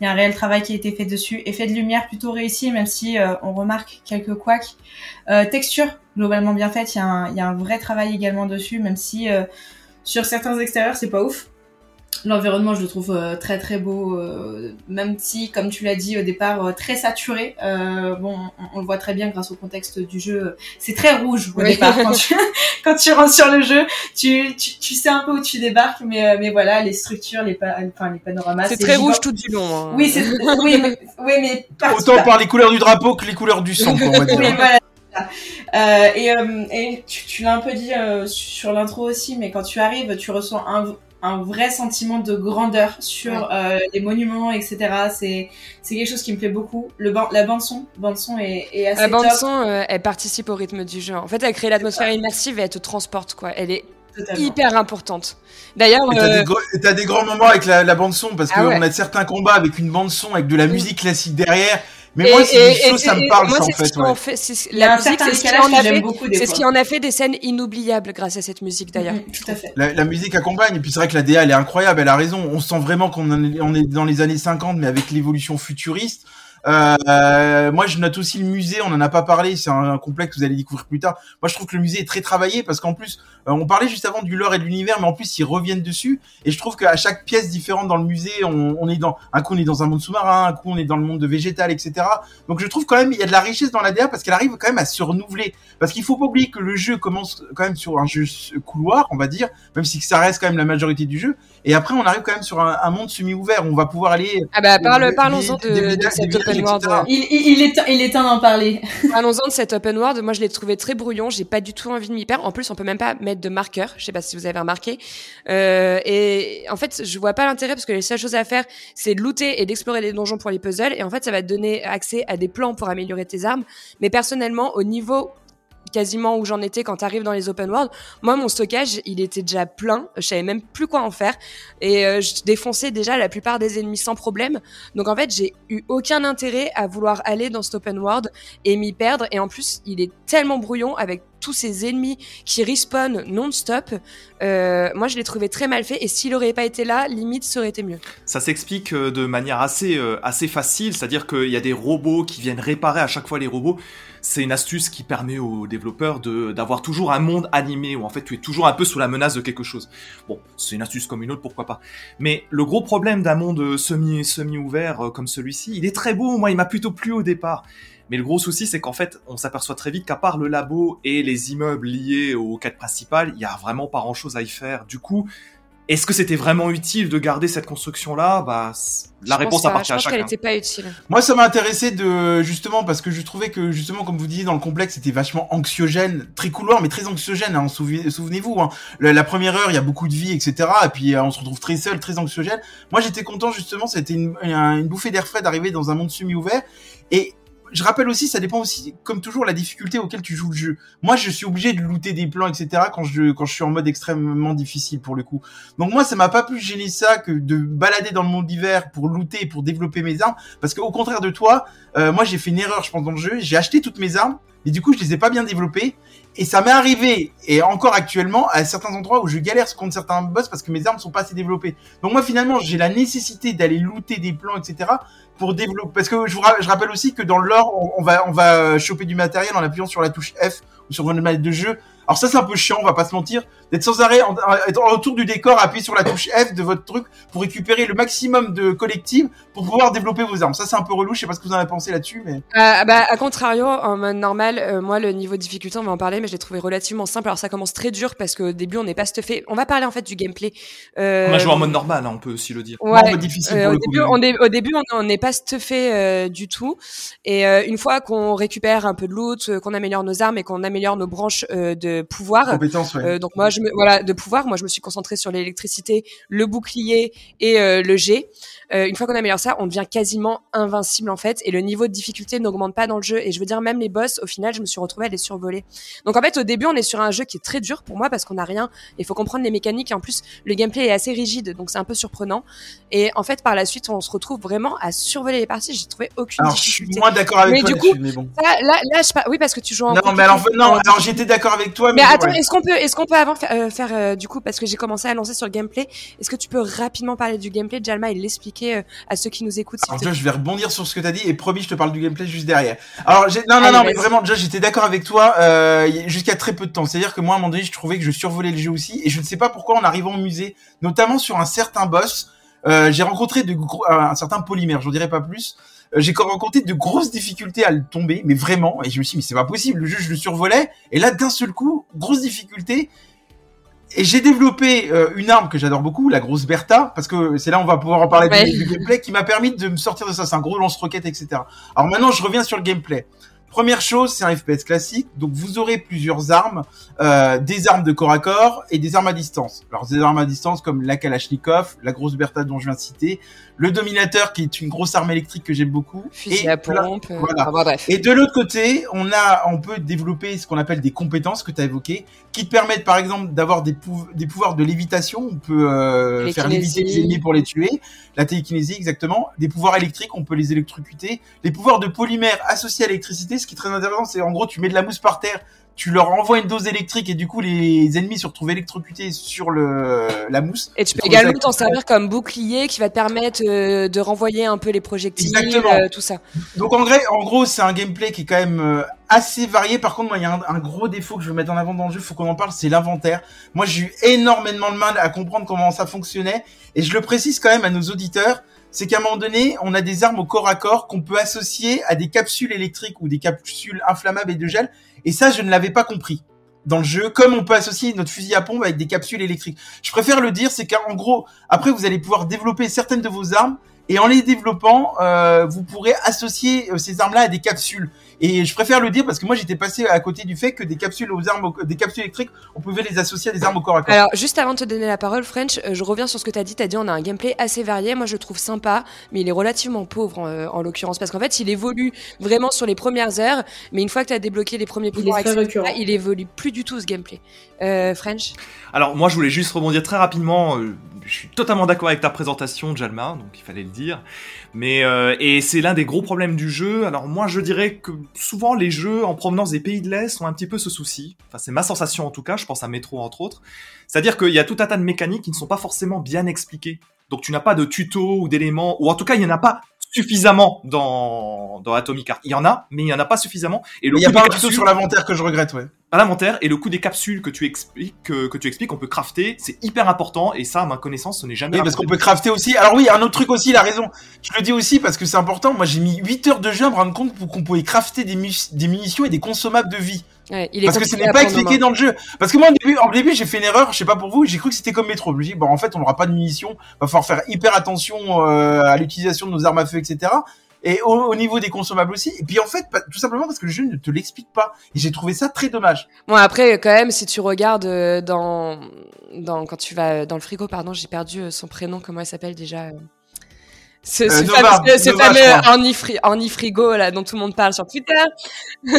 Il y a un réel travail qui a été fait dessus, effet de lumière plutôt réussi, même si euh, on remarque quelques couacs. Euh, texture globalement bien faite, il y, a un- il y a un vrai travail également dessus, même si euh, sur certains extérieurs c'est pas ouf. L'environnement, je le trouve euh, très très beau, euh, même si, comme tu l'as dit au départ, euh, très saturé. Euh, bon, on, on le voit très bien grâce au contexte du jeu. C'est très rouge au Oui. départ quand tu, quand tu rentres sur le jeu. Tu, tu, tu sais un peu où tu débarques, mais euh, mais voilà, les structures, les pa- enfin les panoramas. C'est très rouge tout du long. hein. Oui, oui, mais, oui, mais Autant par les couleurs du drapeau que les couleurs du sang, on va dire. oui, voilà. Euh, et, euh, et tu, tu l'as un peu dit euh, sur l'intro aussi, mais quand tu arrives, tu ressens un, un vrai sentiment de grandeur sur euh, les monuments, etc. C'est c'est quelque chose qui me plaît beaucoup. Le ban- la bande son, bande son est, est assez La bande top. son, euh, elle participe au rythme du jeu. En fait, elle crée l'atmosphère immersive et elle te transporte, quoi. Elle est Totalement. hyper importante. D'ailleurs, t'as euh, des, grands moments avec la, la bande son parce Ah qu'on ouais. a certains combats avec une bande son avec de la musique classique derrière. Mais et- moi, c'est des choses, ça me parle, moi, ça, en c'est ce fait. ouais. c'est- La musique, c'est ce qui en a fait. C'est ce qui en a fait des scènes inoubliables grâce à cette musique, d'ailleurs. Mhm, tout à fait. La, la musique accompagne, et puis c'est vrai que la DA, elle est incroyable, elle a raison. On sent vraiment qu'on en est, on est dans les années 50, mais avec l'évolution futuriste. Euh, moi, je note aussi le musée, on en a pas parlé, c'est un, un complexe que vous allez découvrir plus tard. Moi, je trouve que le musée est très travaillé parce qu'en plus, euh, on parlait juste avant du lore et de l'univers, mais en plus, ils reviennent dessus. Et je trouve qu'à chaque pièce différente dans le musée, on, on est dans, un coup, on est dans un monde sous-marin, un coup, on est dans le monde de végétal, etc. Donc, je trouve quand même, il y a de la richesse dans la DA parce qu'elle arrive quand même à se renouveler. Parce qu'il faut pas oublier que le jeu commence quand même sur un jeu couloir, on va dire, même si ça reste quand même la majorité du jeu. Et après, on arrive quand même sur un, un monde semi-ouvert. On va pouvoir aller. Ah bah, parle, parlons-en de, de villages, cette open world. Il, il, il est temps, il est temps d'en parler. Parlons-en de cette open world. Moi, je l'ai trouvé très brouillon. J'ai pas du tout envie de m'y perdre. En plus, on peut même pas mettre de marqueur. Je sais pas si vous avez remarqué. Euh, et en fait, je vois pas l'intérêt parce que les seules choses à faire, c'est de looter et d'explorer les donjons pour les puzzles. Et en fait, ça va te donner accès à des plans pour améliorer tes armes. Mais personnellement, au niveau quasiment où j'en étais quand t'arrives dans les open world. Moi, mon stockage, il était déjà plein. Je savais même plus quoi en faire. Et euh, je défonçais déjà la plupart des ennemis sans problème. Donc en fait, j'ai eu aucun intérêt à vouloir aller dans cet open world et m'y perdre. Et en plus, il est tellement brouillon avec tous ces ennemis qui respawnent non-stop. Euh, moi, je l'ai trouvé très mal fait. Et s'il aurait pas été là, limite, ça aurait été mieux. Ça s'explique euh, de manière assez, assez facile, c'est-à-dire qu'il y a des robots qui viennent réparer à chaque fois les robots. C'est une astuce qui permet aux développeurs d'avoir toujours un monde animé où en fait tu es toujours un peu sous la menace de quelque chose. Bon, c'est une astuce comme une autre, pourquoi pas. Mais le gros problème d'un monde semi semi ouvert comme celui-ci, il est très beau. Moi, il m'a plutôt plu au départ. Mais le gros souci, c'est qu'en fait, on s'aperçoit très vite qu'à part le labo et les immeubles liés aux quêtes principales, il y a vraiment pas grand-chose à y faire. Du coup, est-ce que c'était vraiment utile de garder cette construction-là? Bah, la Je réponse pense pas. appartient Je à pense qu'elle chacun. était pas utile. Moi, ça m'a intéressé de justement parce que je trouvais que justement, comme vous disiez dans le complexe, c'était vachement anxiogène, très couloir, mais très anxiogène. Hein, Souvenez-vous, hein, la, la première heure, il y a beaucoup de vie, etc. Et puis euh, on se retrouve très seul, très anxiogène. Moi, j'étais content justement. C'était une, un- une bouffée d'air frais d'arriver dans un monde semi-ouvert. Et je rappelle aussi, ça dépend aussi, comme toujours, la difficulté auquel tu joues le jeu. Moi, je suis obligé de looter des plans, etc. quand je quand je suis en mode extrêmement difficile pour le coup. Donc moi, ça m'a pas plus gêné ça que de balader dans le monde d'hiver pour looter, pour développer mes armes. Parce qu'au contraire de toi, euh, moi j'ai fait une erreur, je pense, dans le jeu. J'ai acheté toutes mes armes, mais du coup je les ai pas bien développées. Et ça m'est arrivé, et encore actuellement, à certains endroits où je galère contre certains boss parce que mes armes sont pas assez développées. Donc moi finalement, j'ai la nécessité d'aller looter des plans, etc. pour développer. Parce que je vous rappelle aussi que dans le lore, on, va on va euh, choper du matériel en appuyant sur la touche F ou sur votre manette de jeu. Alors ça c'est un peu chiant, on va pas se mentir, d'être sans arrêt en, en- être autour du décor, appuyer sur la touche F de votre truc pour récupérer le maximum de collectibles pour pouvoir développer vos armes. Ça c'est un peu relou, je sais pas ce que vous en avez pensé là-dessus, mais Euh, bah, à contrario, en mode normal, euh, moi, le niveau de difficulté, on va en parler, mais je l'ai trouvé relativement simple. Alors, ça commence très dur parce qu'au début, on n'est pas stuffé. On va parler, en fait, du gameplay. Euh, On a joué en mode normal, hein, on peut aussi le dire. Ouais. non, difficile Euh, pour au, le début, on est, au début, on n'est pas stuffé euh, du tout. Et euh, une fois qu'on récupère un peu de loot, qu'on améliore nos armes et qu'on améliore nos branches euh, de pouvoir, ouais. euh, donc moi, je me, voilà, de pouvoir, moi, je me suis concentrée sur l'électricité, le bouclier et euh, le G. Euh, une fois qu'on améliore ça, on devient quasiment invincible en fait, et le niveau de difficulté n'augmente pas dans le jeu. Et je veux dire, même les boss, au final, je me suis retrouvée à les survoler. Donc en fait, au début, on est sur un jeu qui est très dur pour moi parce qu'on n'a rien. Il faut comprendre les mécaniques. Et en plus, le gameplay est assez rigide, donc c'est un peu surprenant. Et en fait, par la suite, on se retrouve vraiment à survoler les parties. J'ai trouvé aucune Alors je suis difficulté. moins d'accord avec Mais toi du coup, mais bon. Là, là, là, je pas. Oui, parce que tu joues en. Non, mais alors non, alors j'étais d'accord avec toi, mais, mais attends, ouais. est-ce qu'on peut, est-ce qu'on peut avant fa- euh, faire euh, du coup parce que j'ai commencé à lancer sur le gameplay. Est-ce que tu peux rapidement parler du gameplay, Jalma, et l'expliquer? Euh, à ceux qui nous écoutent Alors je vais rebondir sur ce que t'as dit et promis, je te parle du gameplay juste derrière. Alors non non Allez, non, mais vraiment déjà j'étais d'accord avec toi euh, jusqu'à très peu de temps. C'est-à-dire que moi à un moment donné, je trouvais que je survolais le jeu aussi et je ne sais pas pourquoi en arrivant au musée, notamment sur un certain boss, euh, j'ai rencontré de gros, euh, un certain polymère, j'en dirais pas plus. Euh, j'ai rencontré de grosses difficultés à le tomber, mais vraiment, et je me suis dit, mais c'est pas possible, le jeu, je le survolais, et là, d'un seul coup, grosse difficulté, et j'ai développé euh, une arme que j'adore beaucoup, la grosse Bertha, parce que c'est là on va pouvoir en parler du- gameplay, qui m'a permis de me sortir de ça. C'est un gros lance-roquette, etc. Alors maintenant, je reviens sur le gameplay. Première chose, c'est un FPS classique, donc vous aurez plusieurs armes, euh, des armes de corps à corps et des armes à distance. Alors des armes à distance comme la Kalachnikov, la grosse Bertha dont je viens de citer, le Dominateur qui est une grosse arme électrique que j'aime beaucoup. Fusil et à pompe. euh, voilà. bref. Et de l'autre côté, on a, on peut développer ce qu'on appelle des compétences que tu as évoquées, qui te permettent par exemple d'avoir des, pou- des pouvoirs de lévitation. On peut euh, faire léviter les ennemis pour les tuer. La télékinésie, exactement. Des pouvoirs électriques, on peut les électrocuter. Les pouvoirs de polymère associés à l'électricité, ce qui est très intéressant, c'est en gros, tu mets de la mousse par terre, tu leur envoies une dose électrique et du coup, les ennemis se retrouvent électrocutés sur le la mousse. Et tu peux également t'en servir comme bouclier qui va te permettre euh, de renvoyer un peu les projectiles, euh, tout ça. Donc en, en gros, c'est un gameplay qui est quand même euh, assez varié. Par contre, moi, il y a un, un gros défaut que je veux mettre en avant dans le jeu, faut qu'on en parle, c'est l'inventaire. Moi, j'ai eu énormément de mal à comprendre comment ça fonctionnait. Et je le précise quand même à nos auditeurs, c'est qu'à un moment donné, on a des armes au corps à corps qu'on peut associer à des capsules électriques ou des capsules inflammables et de gel. Et ça, je ne l'avais pas compris dans le jeu, comme on peut associer notre fusil à pompe avec des capsules électriques. Je préfère le dire, c'est qu'en gros, après, vous allez pouvoir développer certaines de vos armes et en les développant, euh, vous pourrez associer euh, ces armes-là à des capsules. Et je préfère le dire parce que moi j'étais passé à côté du fait que des capsules aux armes, au- des capsules électriques, on pouvait les associer à des armes au corps à corps. Alors, juste avant de te donner la parole, French, euh, je reviens sur ce que tu as dit. Tu as dit on a un gameplay assez varié. Moi, je le trouve sympa, mais il est relativement pauvre en, euh, en l'occurrence. Parce qu'en fait, il évolue vraiment sur les premières heures, mais une fois que tu as débloqué les premiers Il pouvoirs, etc., récurrent. il évolue plus du tout ce gameplay. Euh, French? Alors moi je voulais juste rebondir très rapidement. euh, Je suis totalement d'accord avec ta présentation, Jalma, donc il fallait le dire. Mais euh, et c'est l'un des gros problèmes du jeu. Alors moi je dirais que souvent les jeux en provenance des pays de l'Est ont un petit peu ce souci. Enfin c'est ma sensation en tout cas. Je pense à Metro entre autres. C'est-à-dire qu'il y a tout un tas de mécaniques qui ne sont pas forcément bien expliquées. Donc tu n'as pas de tuto ou d'éléments, ou en tout cas il n'y en a pas suffisamment dans, dans Atomic Heart. Il y en a, mais il n'y en a pas suffisamment. Et le Il y a pas capsules- sur l'inventaire que je regrette, ouais. à l'inventaire et le coût des capsules que tu expliques que, que tu expliques on peut crafter c'est hyper important et ça à ma connaissance ce n'est jamais Oui, parce qu'on peut crafter aussi. Alors oui, un autre truc aussi, il a raison. Je le dis aussi parce que c'est important. Moi, j'ai mis 8 heures de jeu à me rendre compte pour qu'on pouvait crafter des, mu- des munitions et des consommables de vie. Ouais, il est Parce que ce n'est pas expliqué dans le jeu. Parce que moi, au début, en début, j'ai fait une erreur. Je sais pas pour vous. J'ai cru que c'était comme métro. Je me dis, bon, en fait, on n'aura pas de munitions. Va falloir faire hyper attention euh, à l'utilisation de nos armes à feu, etc. Et au, au niveau des consommables aussi. Et puis en fait, tout simplement parce que le jeu ne te l'explique pas. Et j'ai trouvé ça très dommage. Bon après quand même si tu regardes euh, dans dans quand tu vas dans le frigo pardon j'ai perdu euh, son prénom comment elle s'appelle déjà euh, ce, ce Nova, fameux, ce Nova, fameux Fri- frigo là dont tout le monde parle sur Twitter.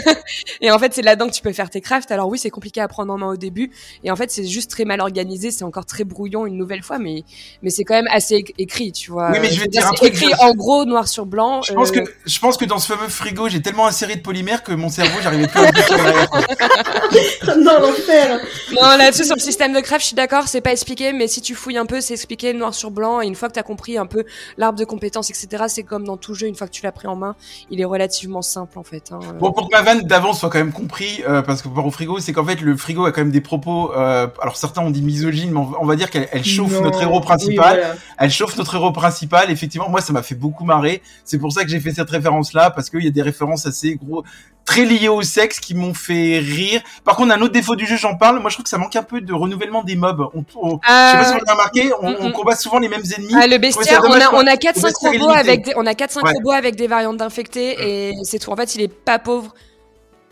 Et en fait c'est là-dedans que tu peux faire tes crafts. Alors oui c'est compliqué à prendre en main au début. Et en fait c'est juste très mal organisé. C'est encore très brouillon une nouvelle fois mais mais c'est quand même assez écrit tu vois. Oui, mais je vais dire un c'est truc, écrit je- en gros noir sur blanc Je pense euh, que je pense que dans ce fameux frigo, j'ai tellement inséré de polymère que mon cerveau, j'arrivais plus à non, l'enfer. Non, là-dessus, sur le système de craft, je suis d'accord, c'est pas expliqué, mais si tu fouilles un peu, c'est expliqué noir sur blanc, et une fois que t'as compris un peu l'arbre de compétences, etc., c'est comme dans tout jeu, une fois que tu l'as pris en main, il est relativement simple, en fait. Hein. Bon, pour que ma vanne d'avance soit quand même compris, euh, parce que par rapport au frigo, c'est qu'en fait le frigo a quand même des propos. euh, alors certains ont dit misogyne, mais on va- dire qu'elle elle chauffe Non. notre héros Oui, principal. voilà. Elle chauffe notre héros principal. Effectivement, moi ça m'a fait beaucoup marrer. C'est pour ça que j'ai fait cette référence là, parce qu'il y a des références assez gros, très liées au sexe qui m'ont fait rire. Par contre, un autre défaut du jeu, j'en parle. Moi, je trouve que ça manque un peu de renouvellement des mobs. On, on- je sais pas si vous l'avez remarqué, on, mm, on mm. combat souvent les mêmes ennemis. Ah, le bestiaire, on a, on a 4-5 bestiaire robots illimité. avec des, on a 4-5 Ouais. robots avec des variantes d'infectés, et c'est tout. En fait, il est pas pauvre,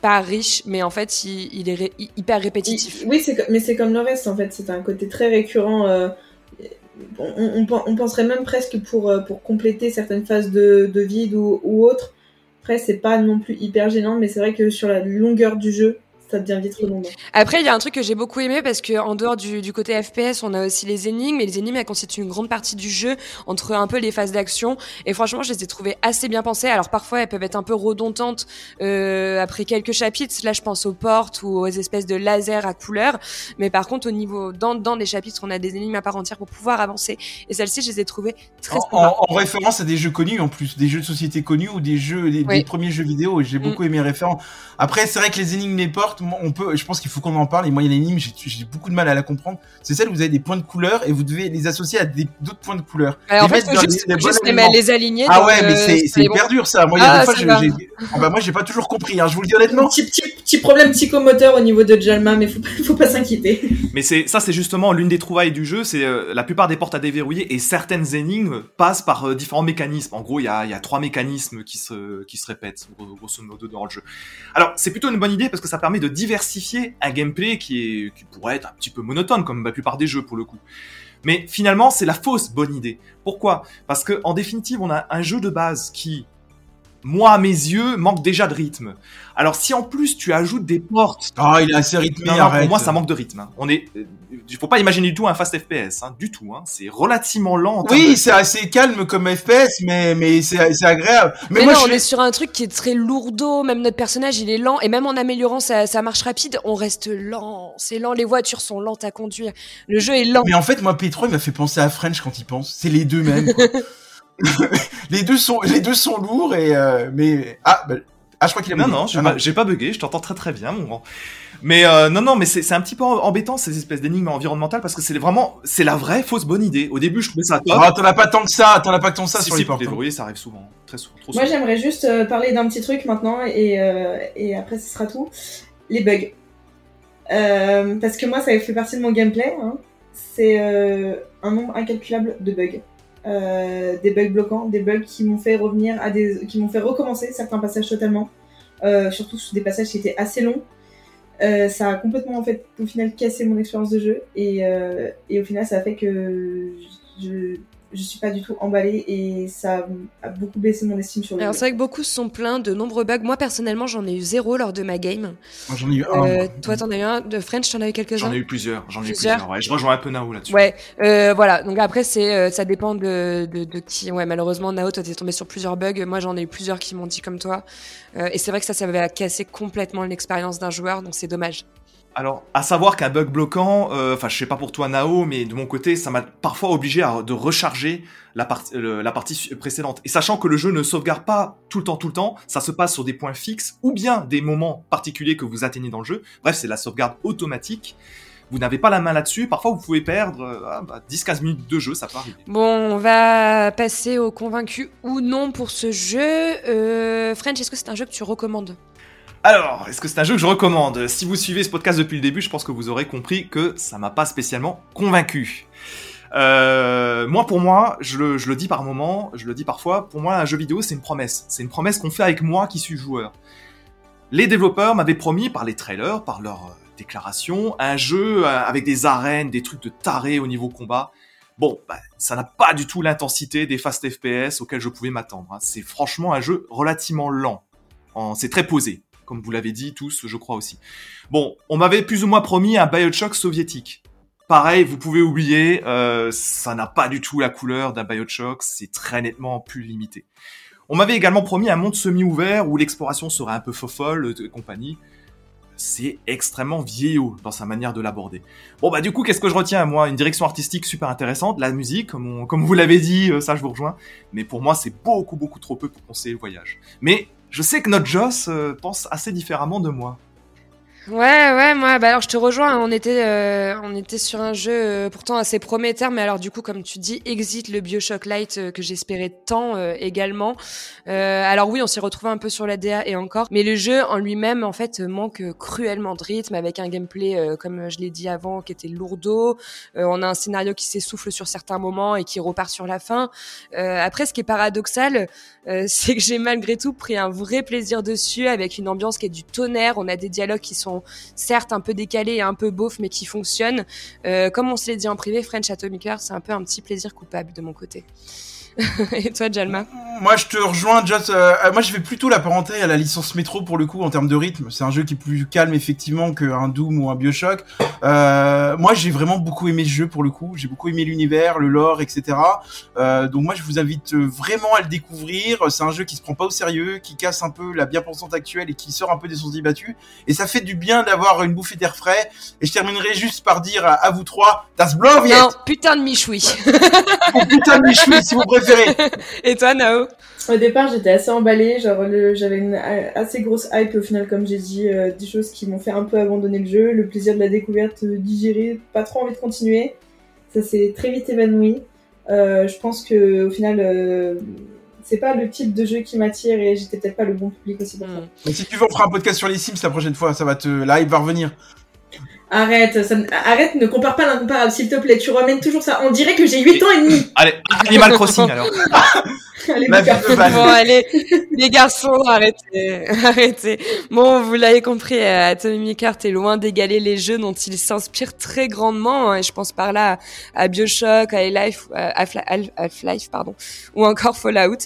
pas riche, mais en fait, il, il est ré- hyper répétitif. Il- Oui, mais c'est comme le reste en fait. C'est un côté très récurrent. euh, on, on, on- on penserait même presque pour, euh, pour compléter certaines phases de, de vide ou, ou autre. Après, c'est pas non plus hyper gênant, mais c'est vrai que sur la longueur du jeu, ça devient vite redondant. Après, il y a un truc que j'ai beaucoup aimé parce que en dehors du, du côté FPS, on a aussi les énigmes et les énigmes elles constituent une grande partie du jeu entre un peu les phases d'action. Et franchement, je les ai trouvées assez bien pensées. Alors parfois, elles peuvent être un peu redondantes euh, après quelques chapitres. Là, je pense aux portes ou aux espèces de lasers à couleur. Mais par contre, au niveau dans dans les chapitres, on a des énigmes à part entière pour pouvoir avancer. Et celles-ci, je les ai trouvées très En, en- en référence à des jeux connus en plus, des jeux de société connus ou des jeux, des, Oui. des premiers jeux vidéo. Et j'ai Mm. beaucoup aimé les références. Après, c'est vrai que les énigmes les portes, on peut, je pense qu'il faut qu'on en parle. Et moi, il y a l'énigme, j'ai j'ai beaucoup de mal à la comprendre. C'est celle où vous avez des points de couleur et vous devez les associer à d'autres points de couleur. Alors, en les fait, faut juste, faut juste les, les aligner. Ah ouais, mais c'est sur c'est les hyper dur ça. Moi, il y a Ah, des fois, j'ai, ah bah moi, j'ai pas toujours compris. Hein. Je vous le dis honnêtement. Typ- typ- petit problème psychomoteur au niveau de Jalma, mais faut pas, faut pas s'inquiéter. Mais c'est ça, c'est justement l'une des trouvailles du jeu. C'est euh, la plupart des portes à déverrouiller et certaines énigmes passent par euh, différents mécanismes. En gros, il y a, il y a trois mécanismes qui se qui se répètent gros- grosso modo dans le jeu. Alors, c'est plutôt une bonne idée parce que ça permet de diversifier un gameplay qui pourrait être un petit peu monotone comme la plupart des jeux pour le coup. Mais finalement, c'est la fausse bonne idée. Pourquoi? Parce que en définitive, on a un jeu de base qui moi à mes yeux manque déjà de rythme. Alors si en plus tu ajoutes des portes Ah, il est assez rythmé, non, non, arrête. pour moi, ça manque de rythme. hein. On est, euh, il faut pas imaginer du tout un fast FPS, hein, du tout. Hein. C'est relativement lent. Oui, de- c'est assez calme comme FPS, mais, mais c'est c'est agréable. Mais, Mais, moi, non, je on est sur un truc qui est très lourdeau, même notre personnage il est lent, et même en améliorant sa, sa marche rapide, on reste lent. C'est lent, les voitures sont lentes à conduire. Le jeu est lent. Mais en fait, moi, Petro, il m'a fait penser à French quand il pense. C'est les deux mêmes. les deux sont, les deux sont lourds et euh, mais ah, bah, ah, je crois qu'il a Non, bugué. non, j'ai Ah, pas, j'ai pas bugué, je t'entends très très bien, mon grand. Mais euh, non, non, mais c'est c'est un petit peu embêtant ces espèces d'énigmes environnementales parce que c'est vraiment, c'est la vraie fausse bonne idée. Au début, je trouvais ça top. Ah, t'en as pas tant que ça, t'en as pas tant que ça si, sur si, les portes. hein. ça arrive souvent, très souvent, trop Moi, souvent. j'aimerais juste euh, parler d'un petit truc maintenant et, euh, et après, ce sera tout. Les bugs. Euh, parce que moi, ça fait partie de mon gameplay. hein. C'est euh, un nombre incalculable de bugs. Euh, des bugs bloquants, des bugs qui m'ont fait revenir à des, qui m'ont fait recommencer certains passages totalement. Euh, surtout sur des passages qui étaient assez longs. Euh, ça a complètement en fait au final cassé mon expérience de jeu et, et au final ça a fait que je, je suis pas du tout emballée et ça a beaucoup baissé mon estime sur le Alors jeu. c'est vrai que beaucoup se sont plaints de nombreux bugs. Moi personnellement j'en ai eu zéro lors de ma game. Moi, J'en ai eu un. Euh, toi t'en as eu un. De French t'en as eu quelques-uns? J'en ai eu plusieurs, j'en ai eu Plusieurs. plusieurs. Ouais, je rejoins un peu Nao là-dessus. Ouais, euh, voilà. Donc après, c'est, euh, ça dépend de, de, de qui. Ouais, malheureusement, Nao, toi, t'es tombé sur plusieurs bugs. Moi, j'en ai eu plusieurs qui m'ont dit comme toi. Euh, et c'est vrai que ça, ça va casser complètement l'expérience d'un joueur, donc c'est dommage. Alors, à savoir qu'un bug bloquant, euh, enfin, je sais pas pour toi Nao, mais de mon côté, ça m'a parfois obligé à, de recharger la, partie précédente. Et sachant que le jeu ne sauvegarde pas tout le temps, tout le temps, ça se passe sur des points fixes ou bien des moments particuliers que vous atteignez dans le jeu. Bref, c'est la sauvegarde automatique. Vous n'avez pas la main là-dessus. Parfois, vous pouvez perdre euh, ah, bah, 10-15 minutes de jeu, ça peut arriver. Bon, on va passer au convaincu ou non pour ce jeu. Euh, French, est-ce que c'est un jeu que tu recommandes? Alors, est-ce que c'est un jeu que je recommande? Si vous suivez ce podcast depuis le début, je pense que vous aurez compris que ça m'a pas spécialement convaincu. Euh, moi, pour moi, je le, je le dis par moment, je le dis parfois, pour moi, un jeu vidéo, c'est une promesse. C'est une promesse qu'on fait avec moi qui suis joueur. Les développeurs m'avaient promis, par les trailers, par leurs euh, déclarations, un jeu euh, avec des arènes, des trucs de taré au niveau combat. Bon, bah, ça n'a pas du tout l'intensité des fast FPS auxquels je pouvais m'attendre. hein. C'est franchement un jeu relativement lent. En- C'est très posé, comme vous l'avez dit tous, je crois aussi. Bon, on m'avait plus ou moins promis un Bioshock soviétique. Pareil, vous pouvez oublier, euh, ça n'a pas du tout la couleur d'un Bioshock, c'est très nettement plus limité. On m'avait également promis un monde semi-ouvert où l'exploration serait un peu fofolle et compagnie. C'est extrêmement vieillot dans sa manière de l'aborder. Bon bah du coup, qu'est-ce que je retiens moi? Une direction artistique super intéressante, la musique, comme, comme vous l'avez dit, euh, ça je vous rejoins. Mais pour moi, c'est beaucoup beaucoup trop peu pour conseiller le voyage. Mais je sais que notre Joss euh, pense assez différemment de moi. Ouais, ouais, moi, bah alors je te rejoins. On était, euh, on était sur un jeu euh, pourtant assez prometteur, mais alors du coup, comme tu dis, exit le Bioshock Light euh, que j'espérais tant euh, également. Euh, alors oui, on s'est retrouvé un peu sur la DA et encore, mais le jeu en lui-même, en fait, manque cruellement de rythme avec un gameplay, comme je l'ai dit avant, qui était lourdeau. On a un scénario qui s'essouffle sur certains moments et qui repart sur la fin. Après, ce qui est paradoxal, c'est que j'ai malgré tout pris un vrai plaisir dessus avec une ambiance qui est du tonnerre. On a des dialogues qui sont certes un peu décalés et un peu beaufs, mais qui fonctionnent. Euh, comme on se l'est dit en privé, French Atomic Heart, c'est un peu un petit plaisir coupable de mon côté. et toi, Jalma? Moi, je te rejoins, Joss. euh, euh, moi, je vais plutôt l'apparenter à la licence Metro pour le coup en termes de rythme. C'est un jeu qui est plus calme effectivement qu'un Doom ou un Bioshock. Euh, moi, j'ai vraiment beaucoup aimé ce jeu pour le coup. J'ai beaucoup aimé l'univers, le lore, etc. Euh, donc moi, je vous invite vraiment à le découvrir. C'est un jeu qui se prend pas au sérieux, qui casse un peu la bien-pensante actuelle et qui sort un peu des sentiers battus. Et ça fait du bien d'avoir une bouffée d'air frais. Et je terminerai juste par dire à, à vous trois, Das Bloviet Non, putain de michoui. Oh putain de Michoui, si vous préférez et toi, Nao Au départ, j'étais assez emballée, genre le- j'avais une a- assez grosse hype au final, comme j'ai dit, euh, des choses qui m'ont fait un peu abandonner le jeu, le plaisir de la découverte euh, digéré, pas trop envie de continuer. Ça s'est très vite évanoui. Euh, je pense que au final, euh, c'est pas le type de jeu qui m'attire et j'étais peut-être pas le bon public aussi pour ça. Mm. Mais si tu veux, on fera un podcast sur les Sims la prochaine fois. Ça va te, la hype va revenir. Arrête, ça ne- arrête, ne compare pas l'incomparable, s'il te plaît. Tu ramènes toujours ça. On dirait que j'ai 8 ans et demi. Allez, Animal Crossing alors. Allez, Ma Lucas. vie de Val. Bon, allez, les garçons, arrêtez, arrêtez. Bon, vous l'avez compris, euh, Atomic Heart est loin d'égaler les jeux dont il s'inspire très grandement. hein, et je pense par là à, à Bioshock, à Half-Life, à Half- Half- Half-Life, pardon, ou encore Fallout.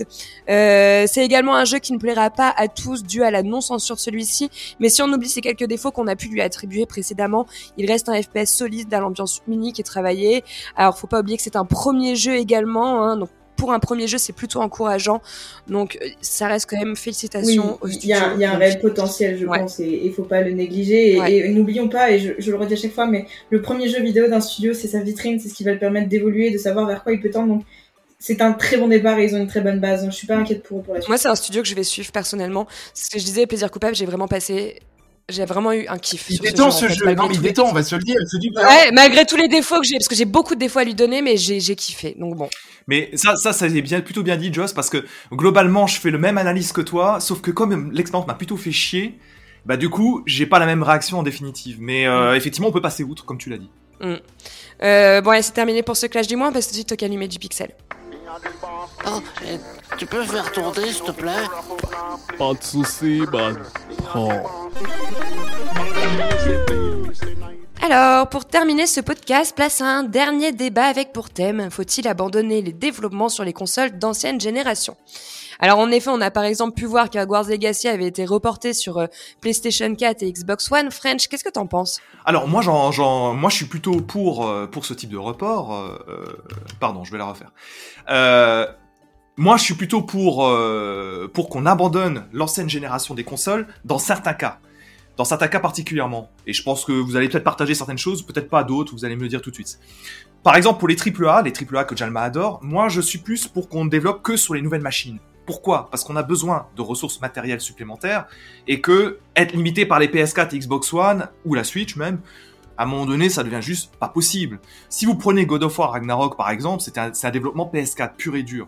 Euh, c'est également un jeu qui ne plaira pas à tous dû à la non-censure de celui-ci. Mais si on oublie ces quelques défauts qu'on a pu lui attribuer précédemment, il reste un FPS solide, à l'ambiance unique et travaillée. Alors, faut pas oublier que c'est un premier jeu également, hein, donc pour un premier jeu, c'est plutôt encourageant. Donc, euh, ça reste quand même Oui, félicitations au il y a, il y a un réel potentiel, je Ouais. pense, et il faut pas le négliger. Et, Ouais. et n'oublions pas, et je, je le redis à chaque fois, mais le premier jeu vidéo d'un studio, c'est sa vitrine, c'est ce qui va le permettre d'évoluer, de savoir vers quoi il peut tendre. Donc, c'est un très bon départ et ils ont une très bonne base. Donc, je suis pas inquiète pour eux pour la suite. Moi, c'est un studio que je vais suivre personnellement. C'est ce que je disais, Plaisir Coupable, j'ai vraiment passé. J'ai vraiment eu un kiff. Il sur ce détend en ce fait, jeu. Non, mais il détend, on va se le dire. C'est du bien. Ouais, malgré tous les défauts que j'ai, parce que j'ai beaucoup de défauts à lui donner, mais j'ai kiffé. Donc bon. Mais ça, ça, ça c'est bien, plutôt bien dit, Joss, parce que globalement, je fais le même analyse que toi, sauf que comme l'expérience m'a plutôt fait chier, bah du coup, j'ai pas la même réaction en définitive. Mais euh, effectivement, on peut passer outre, comme tu l'as dit. Euh, bon, allez, c'est terminé pour ce clash du mois, parce que tout de suite, toque allumer du pixel. Oh, tu peux faire tourner, s'il te plaît? Pas de soucis, bah, prends. Alors, pour terminer ce podcast, place à un dernier débat avec pour thème faut-il abandonner les développements sur les consoles d'ancienne génération? Alors, en effet, on a par exemple pu voir qu'Hogwarts Legacy avait été reporté sur euh, PlayStation 4 et Xbox One. French, qu'est-ce que t'en penses? Alors moi, j'en, moi, je suis plutôt pour euh, pour ce type de report. euh, pardon, je vais la refaire. Moi, je suis plutôt pour pour qu'on abandonne l'ancienne génération des consoles dans certains cas, dans certains cas particulièrement. Et je pense que vous allez peut-être partager certaines choses, peut-être pas d'autres. Vous allez me le dire tout de suite. Par exemple, pour les AAA, les AAA que Jalma adore, moi, je suis plus pour qu'on ne développe que sur les nouvelles machines. Pourquoi? Parce qu'on a besoin de ressources matérielles supplémentaires et que être limité par les PS4 et Xbox One ou la Switch même, à un moment donné, ça devient juste pas possible. Si vous prenez God of War Ragnarok par exemple, c'est un, un développement PS4 pur et dur.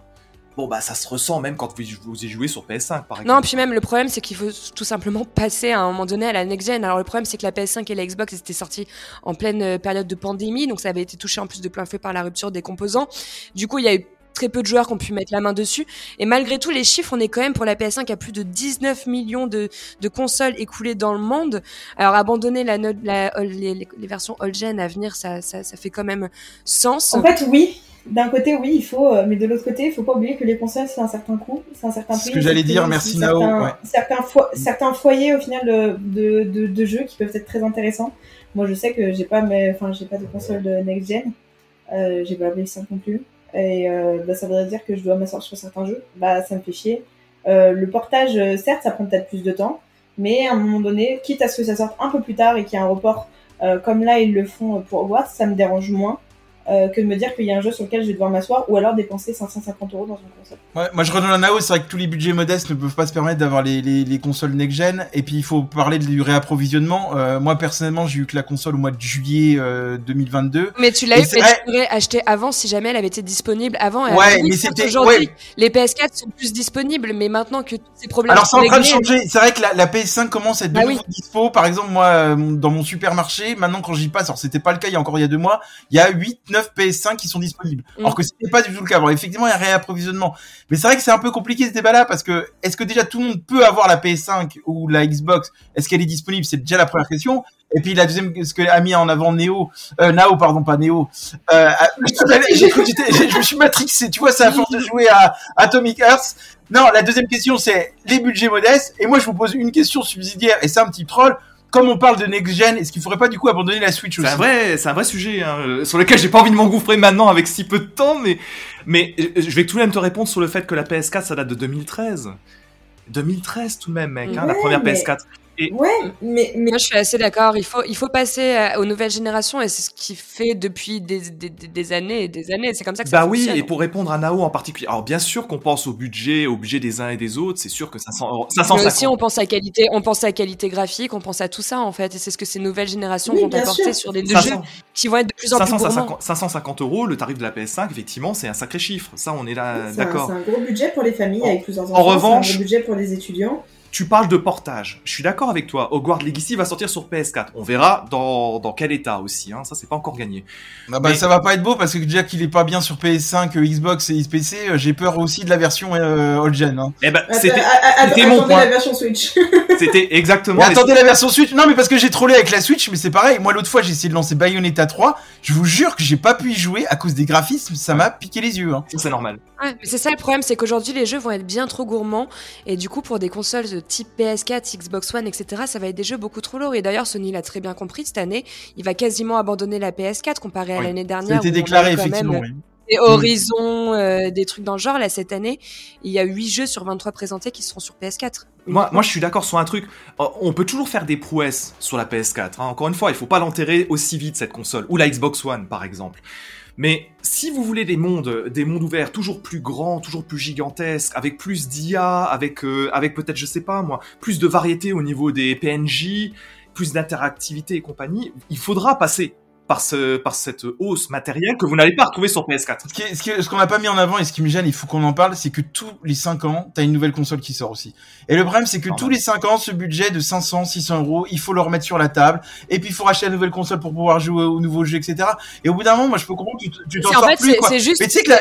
Bon bah ça se ressent même quand vous, vous y jouez sur PS5 par exemple. Non, puis même le problème, c'est qu'il faut tout simplement passer à un moment donné à la next gen. Alors le problème, c'est que la PS5 et la Xbox étaient sorties en pleine euh, période de pandémie, donc ça avait été touché en plus de plein fouet par la rupture des composants. Du coup, il y a eu très peu de joueurs qui ont pu mettre la main dessus. Et malgré tout, les chiffres, on est quand même pour la PS5 à plus de 19 millions de, de consoles écoulées dans le monde. Alors abandonner la, la, les, versions old-gen à venir, ça, ça, ça fait quand même sens. En fait, oui. D'un côté, oui, il faut, euh, mais de l'autre côté, il faut pas oublier que les consoles, c'est un certain coût, c'est un certain C'est ce prix. que j'allais dire, merci certains, Nao, ouais. Certains, fo- certains foyers, au final, de, de, jeux qui peuvent être très intéressants. Moi, je sais que j'ai pas, mes, enfin, j'ai pas de console de next gen. Euh, j'ai pas PS5 non plus. Et euh, bah, ça voudrait dire que je dois m'asseoir sur certains jeux. Bah, ça me fait chier. Euh, le portage, euh, certes, ça prend peut-être plus de temps, mais à un moment donné, quitte à ce que ça sorte un peu plus tard et qu'il y ait un report, comme là ils le font pour Hogwarts, ça me dérange moins euh, que de me dire qu'il y a un jeu sur lequel je vais devoir m'asseoir ou alors dépenser 550 euros dans une console. Ouais, moi je redonne un Nao, c'est vrai que tous les budgets modestes ne peuvent pas se permettre d'avoir les, les, les consoles next-gen, et puis il faut parler du réapprovisionnement. Euh, moi personnellement j'ai eu que la console au mois de juillet euh, 2022. Mais tu l'as eu, c'est mais vrai- tu pourrais acheter avant si jamais elle avait été disponible avant. Et Ouais, mais c'était- aujourd'hui, ouais. les PS4 sont plus disponibles, mais maintenant que tous ces problèmes Alors c'est en train de changer, c'est vrai que la, la PS5 commence à être de Bah nouveau dispo. Par exemple moi euh, dans mon supermarché, maintenant quand j'y passe, alors c'était pas le cas il y a encore il y a deux mois, il y a 8-9 PS5 qui sont disponibles. Mm. Alors que c'était pas du tout le cas. Alors effectivement il y a un réapprovisionnement. Mais c'est vrai que c'est un peu compliqué ce débat-là parce que est-ce que déjà tout le monde peut avoir la PS5 ou la Xbox? Est-ce qu'elle est disponible? C'est déjà la première question. Et puis la deuxième, ce que a mis en avant Neo, euh, Nao, pardon, pas Neo. Euh, j'ai cru je me suis matrixé, tu vois, c'est à force de jouer à Atomic Hearts. Non, la deuxième question, c'est les budgets modestes. Et moi, je vous pose une question subsidiaire, et c'est un petit troll. Comme on parle de next gen, est-ce qu'il faudrait pas du coup abandonner la Switch aussi C'est un vrai, c'est un vrai sujet hein, euh, sur lequel j'ai pas envie de m'engouffrer maintenant avec si peu de temps, mais mais euh, je vais tout de même te répondre sur le fait que la PS4 ça date de 2013. 2013 tout de même, mec, hein, la première mais- PS4. Ouais, mais, mais Moi, je suis assez d'accord. Il faut, il faut passer euh, aux nouvelles générations et c'est ce qui fait depuis des, des, des- années et des années. C'est comme ça que ça Bah oui, fonctionne. et pour répondre à Nao en particulier. Alors bien sûr qu'on pense au budget, au budget des uns et des autres, c'est sûr que 500 euros, Mais 550. aussi, on pense à qualité, on pense à qualité graphique, on pense à tout ça en fait. Et c'est ce que ces nouvelles générations Oui, vont apporter sûr. sur des 500 jeux qui vont être de plus en plus gourmands. 550, 550 euros, le tarif de la PS5, effectivement, c'est un sacré chiffre. Ça, on est là, d'accord. c'est un gros budget pour les familles En- avec plusieurs en enfants. revanche- c'est un gros budget pour les étudiants. Tu parles de portage. Je suis d'accord avec toi. Hogwarts Legacy va sortir sur PS4. On verra dans, dans quel état aussi. Hein. Ça, c'est pas encore gagné. Ah bah, Mais- ça va pas être beau parce que déjà qu'il est pas bien sur PS5, euh, Xbox et PC, euh, j'ai peur aussi de la version euh, old gen. Hein. Eh ben, c'était, mon attendez point. la version Switch. c'était exactement. Mais les- attendez la version Switch. Non mais parce que j'ai trollé avec la Switch, mais c'est pareil. Moi l'autre fois j'ai essayé de lancer Bayonetta 3. Je vous jure que j'ai pas pu y jouer à cause des graphismes. Ça m'a piqué les yeux. Hein. C'est normal. Ouais, c'est ça le problème, c'est qu'aujourd'hui les jeux vont être bien trop gourmands et du coup pour des consoles de type PS4, Xbox One, etc. Ça va être des jeux beaucoup trop lourds. Et d'ailleurs Sony l'a très bien compris cette année, il va quasiment abandonner la PS4 comparé à Oui, l'année dernière. on déclaré effectivement. même oui. Des Horizon, euh, des trucs dans le genre là cette année. Il y a 8 jeux sur 23 présentés qui seront sur PS4. Moi, moi, je suis d'accord sur un truc. Euh, On peut toujours faire des prouesses sur la PS4. hein. Encore une fois, il faut pas l'enterrer aussi vite cette console ou la Xbox One, par exemple. Mais si vous voulez des mondes, des mondes ouverts toujours plus grands, toujours plus gigantesques, avec plus d'IA, avec euh, avec peut-être je sais pas moi, plus de variété au niveau des PNJ, plus d'interactivité et compagnie, il faudra passer par ce par cette hausse matérielle que vous n'allez pas retrouver sur PS4. Ce qui est- ce qui est- ce qu'on n'a pas mis en avant et ce qui me gêne, il faut qu'on en parle, c'est que tous les 5 ans, t'as une nouvelle console qui sort aussi. Et le problème, c'est que tous les 5 ans, ce budget de 500, 600 euros, il faut le remettre sur la table. Et puis, il faut racheter la nouvelle console pour pouvoir jouer aux nouveaux jeux, etc. Et au bout d'un moment, moi, je peux comprendre que tu tu t'en sors fait, plus, c'est quoi. c'est juste. Mais tu sais que la,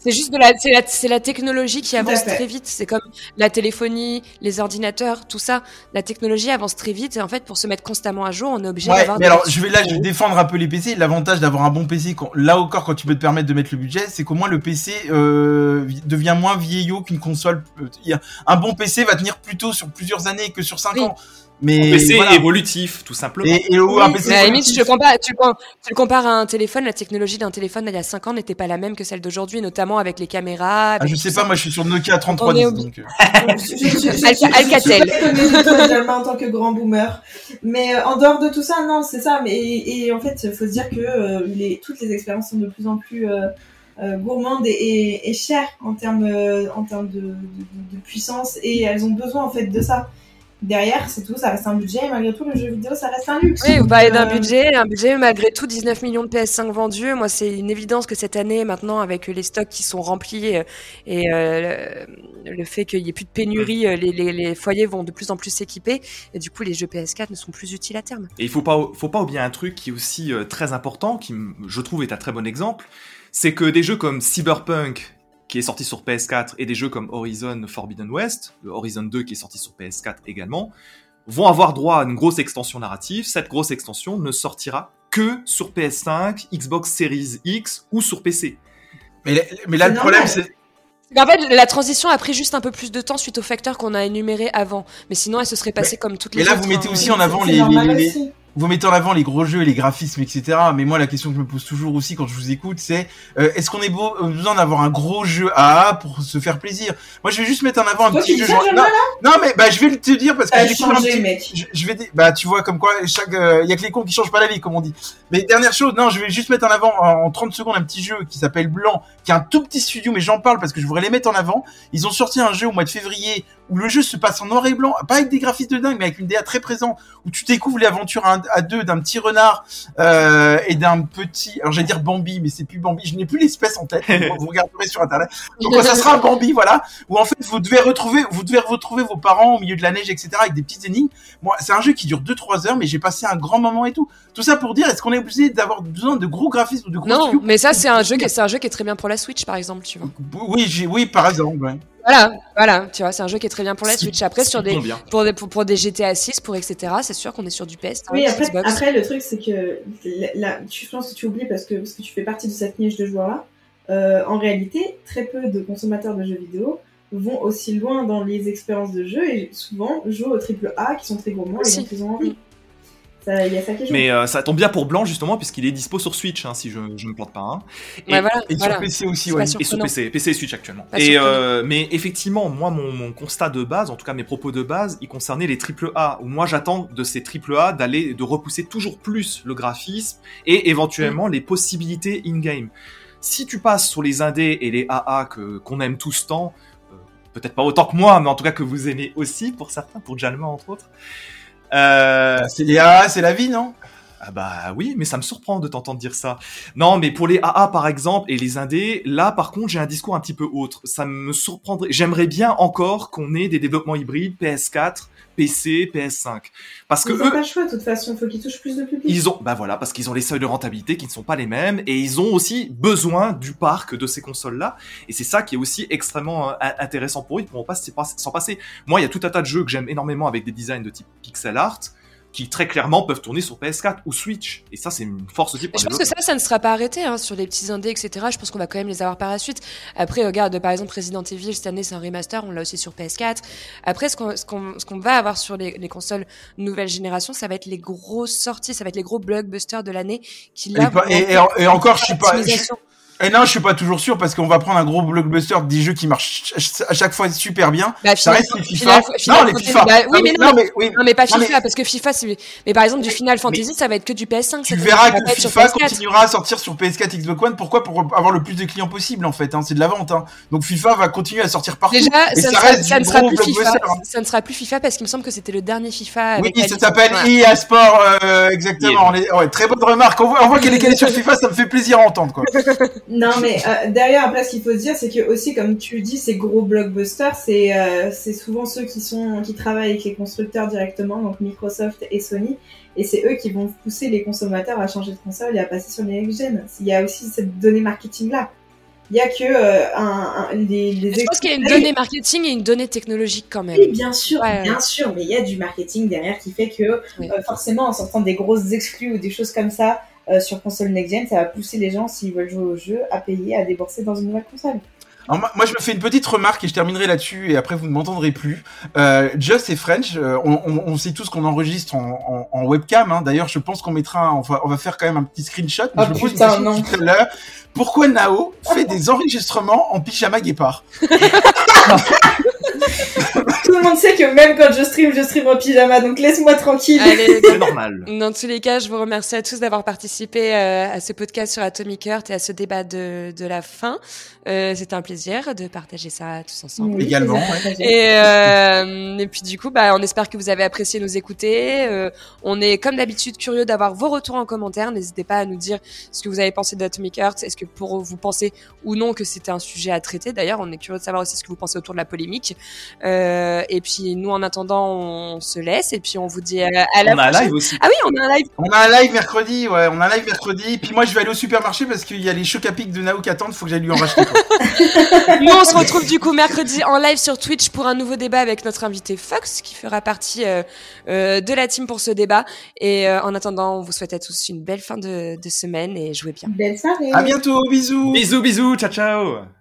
C'est juste de la, c'est la, c'est la technologie qui avance très vite. C'est comme la téléphonie, les ordinateurs, tout ça. La technologie avance très vite et en fait, pour se mettre constamment à jour, on est obligé Ouais, d'avoir. mais alors je vais là, je vais défendre un peu les PC. L'avantage d'avoir un bon PC, quand, là encore, quand tu peux te permettre de mettre le budget, c'est qu'au moins le PC euh, vi- devient moins vieillot qu'une console. Euh, Un bon PC va tenir plutôt sur plusieurs années que sur 5 Oui. ans. Mais Un PC voilà. évolutif, tout simplement. et, et au- un PC Mais à la limite, évolutif. tu le compares, tu le, com- tu le compares à un téléphone, la technologie d'un téléphone il y a 5 ans n'était pas la même que celle d'aujourd'hui, notamment avec les caméras. Ah, avec je tout sais ça. pas, moi je suis sur Nokia On est 3310. obli- Donc, euh, Je- je- je- je- je- Alca- Alcatel. Je en tant que grand boomer. Mais euh, en dehors de tout ça, non, c'est ça. Mais et, et en fait, il faut se dire que euh, les, toutes les expériences sont de plus en plus euh, euh, gourmandes et, et, et chères en termes euh, en termes de- de puissance et elles ont besoin en fait de ça. Derrière, c'est tout, ça reste un budget et malgré tout, le jeu vidéo, ça reste un luxe. Oui, vous parlez d'un euh, budget, un budget malgré tout 19 millions de PS5 vendus. Moi, c'est une évidence que cette année, maintenant, avec les stocks qui sont remplis euh, et euh, le, fait qu'il y ait plus de pénurie, euh, les, les, les foyers vont de plus en plus s'équiper et du coup, les jeux PS4 ne sont plus utiles à terme. Et il faut pas, faut pas oublier un truc qui est aussi euh, très important, qui je trouve est un très bon exemple, c'est que des jeux comme Cyberpunk, qui est sorti sur PS4, et des jeux comme Horizon Forbidden West, le Horizon 2 qui est sorti sur PS4 également, vont avoir droit à une grosse extension narrative. Cette grosse extension ne sortira que sur PS5, Xbox Series X ou sur PC. mais, là- mais là, le problème, c'est. En fait, la transition a pris juste un peu plus de temps suite aux facteurs qu'on a énumérés avant. Mais sinon, elle se serait passée comme toutes les mais là, autres. vous mettez hein. aussi en avant les- les-. Vous mettez en avant les gros jeux et les graphismes, etc. Mais moi, la question que je me pose toujours aussi quand je vous écoute, c'est euh, est-ce qu'on est beau, euh, besoin d'avoir un gros jeu AA pour se faire plaisir? Moi, je vais juste mettre en avant un Toi, petit tu jeu. genre- non, non, mais bah, je vais le te dire parce que j'ai changé, petit- mec. je, je vais bah tu vois comme quoi chaque il y a que les cons qui changent pas la vie comme on dit. Mais dernière chose, non, je vais juste mettre en avant en, en 30 secondes un petit jeu qui s'appelle Blanc, qui est un tout petit studio mais j'en parle parce que je voudrais les mettre en avant. Ils ont sorti un jeu au mois de février où le jeu se passe en noir et blanc, pas avec des graphismes de dingue mais avec une DA très présente où tu découvres l'aventure à, à deux d'un petit renard euh, et d'un petit alors j'allais dire Bambi mais c'est plus Bambi, je n'ai plus l'espèce en tête. vous regarderez sur internet. Donc ça sera un Bambi, voilà, où en fait vous devez retrouver, vous devez retrouver vos parents au milieu de la neige, etc. avec des petites énigmes. Moi, c'est un jeu qui dure 2-3 heures, mais j'ai passé un grand moment et tout. Tout ça pour dire, est-ce qu'on est obligé d'avoir besoin de gros graphismes ou de gros Non, mais ça, c'est un jeu c'est un jeu qui est très bien pour la Switch, par exemple, tu vois. Oui, oui, par exemple. ouais. Voilà, voilà, tu vois, c'est un jeu qui est très bien pour la Switch. Après, sur des, pour des, pour, pour des GTA 6, pour etc., c'est sûr qu'on est sur du PS, Oui, après, Xbox. après, le truc, c'est que la- tu- je pense que tu oublies parce que, parce que tu fais partie de cette niche de joueurs-là. Euh, en réalité, très peu de consommateurs de jeux vidéo vont aussi loin dans les expériences de jeu et souvent jouent au triple A qui sont très gourmands et Aussi. dont ils ont envie. Ça- Il y a ça qui joue. Mais euh, ça tombe bien pour Blanc justement puisqu'il est dispo sur Switch hein, si je je me plante pas. hein. Et- Ouais, voilà, Et voilà. sur PC aussi, ouais. Et sur. PC, PC et Switch actuellement. Pas Et surprenant. euh, mais effectivement, moi, mon, mon constat de base, en tout cas mes propos de base, ils concernaient les triple A. Où moi, j'attends de ces triple A d'aller de repousser toujours plus le graphisme et éventuellement Mm. les possibilités in-game. Si tu passes sur les indés et les AA que qu'on aime tous tant, euh, peut-être pas autant que moi, mais en tout cas que vous aimez aussi pour certains, pour Jalma entre autres. Euh, C'est les AA, c'est la vie, non? Ah bah oui, mais ça me surprend de t'entendre dire ça. Non, mais pour les AA par exemple et les indés, là par contre j'ai un discours un petit peu autre. Ça me surprendrait. J'aimerais bien encore qu'on ait des développements hybrides PS4, PC, PS5, parce que Ils eux, pas le choix, de toute façon, faut qu'ils touchent plus de public. ils ont, bah voilà, parce qu'ils ont les seuils de rentabilité qui ne sont pas les mêmes et ils ont aussi besoin du parc de ces consoles-là. Et c'est ça qui est aussi extrêmement euh, intéressant pour eux. Ils ne pourront pas- s'en passer. Moi, il y a tout un tas de jeux que j'aime énormément avec des designs de type pixel art qui très clairement peuvent tourner sur PS4 ou Switch. Et ça, c'est une force aussi pour je pense que ça, ça ne sera pas arrêté hein, sur les petits indés, etc. Je pense qu'on va quand même les avoir par la suite. Après, regarde, par exemple, Resident Evil, cette année, c'est un remaster, on l'a aussi sur PS4. Après, ce qu'on ce qu'on ce qu'on va avoir sur les, les consoles nouvelle génération, ça va être les grosses sorties, ça va être les gros blockbusters de l'année qui et, là et, et- et encore, je suis pas. je-. Et non, je suis pas toujours sûr parce qu'on va prendre un gros blockbuster de 10 jeux qui marchent ch- à chaque fois super bien. Bah, Ça reste les FIFA. Final- Final non, les Fantasy, FIFA. bah, oui, mais non, mais oui. Non, mais pas Non, FIFA, mais- parce que FIFA, c'est. Mais par exemple, du Final Fantasy, ça va être que du PS5. Tu ça verras que FIFA PS4. continuera à sortir sur PS4, Xbox One. Pourquoi? Pour avoir le plus de clients possible, en fait. Hein. C'est de la vente. Hein. Donc FIFA va continuer à sortir partout. Déjà, Et ça, ça ne sera, reste ça ne sera gros plus FIFA. blockbuster, hein. Ça ne sera plus FIFA parce qu'il me semble que c'était le dernier FIFA. Oui, avec la ça s'appelle. EA Sport, euh, exactement. On est- ouais, très bonne remarque. On voit, on voit qu'elle est calée sur FIFA, ça me fait plaisir à entendre, quoi. Non, mais euh, derrière, après, ce qu'il faut se dire, c'est que aussi, comme tu dis, ces gros blockbusters, c'est euh, c'est souvent ceux qui sont qui travaillent avec les constructeurs directement, donc Microsoft et Sony, et c'est eux qui vont pousser les consommateurs à changer de console et à passer sur les next-gen. Il y a aussi cette donnée marketing là. Il y a que euh, un, un- les, les Je pense qu'il y a une donnée marketing et une donnée technologique quand même. Oui, bien sûr, Ouais. bien sûr, mais il y a du marketing derrière qui fait que Oui. euh, forcément en sortant des grosses exclus ou des choses comme ça euh, sur console next-gen, ça va pousser les gens s'ils veulent jouer au jeu à payer, à débourser dans une nouvelle console. Alors, moi, moi, je me fais une petite remarque et je terminerai là-dessus et après vous ne m'entendrez plus. Euh, Just et French, euh, on, on- on sait tous qu'on enregistre en, en- en webcam. Hein. D'ailleurs, je pense qu'on mettra, on va, on va faire quand même un petit screenshot. mais Oh, je me pose une putain, non. tout à l'heure. Pourquoi Nao fait des enregistrements en pyjama guépard? le monde sait que même quand je stream, je stream en pyjama, donc laisse-moi tranquille. Allez, C'est normal. Dans tous les cas, je vous remercie à tous d'avoir participé euh, à ce podcast sur Atomic Heart et à ce débat de, de la fin. Euh, C'était un plaisir de partager ça tous ensemble. Oui, Également. Et, euh, et puis du coup, bah, on espère que vous avez apprécié nous écouter. Euh, on est comme d'habitude curieux d'avoir vos retours en commentaire. N'hésitez pas à nous dire ce que vous avez pensé d'Atomic Heart. Est-ce que pour vous pensez ou non que c'était un sujet à traiter? D'ailleurs, on est curieux de savoir aussi ce que vous pensez autour de la polémique. Euh, et puis nous, en attendant, on se laisse et puis on vous dit euh, à la On a un live aussi. Ah oui, on a un live. On a un live mercredi, ouais, on a un live mercredi. Puis moi, je vais aller au supermarché parce qu'il y a les chocs à pic de Nao qui attendent. Faut que j'aille lui en racheter. Nous, on se retrouve du coup mercredi en live sur Twitch pour un nouveau débat avec notre invité Fox qui fera partie euh, euh, de la team pour ce débat. Et euh, en attendant, on vous souhaite à tous une belle fin de, de semaine et jouez bien. Belle soirée. à bientôt, bisous. Bisous, bisous, ciao, ciao.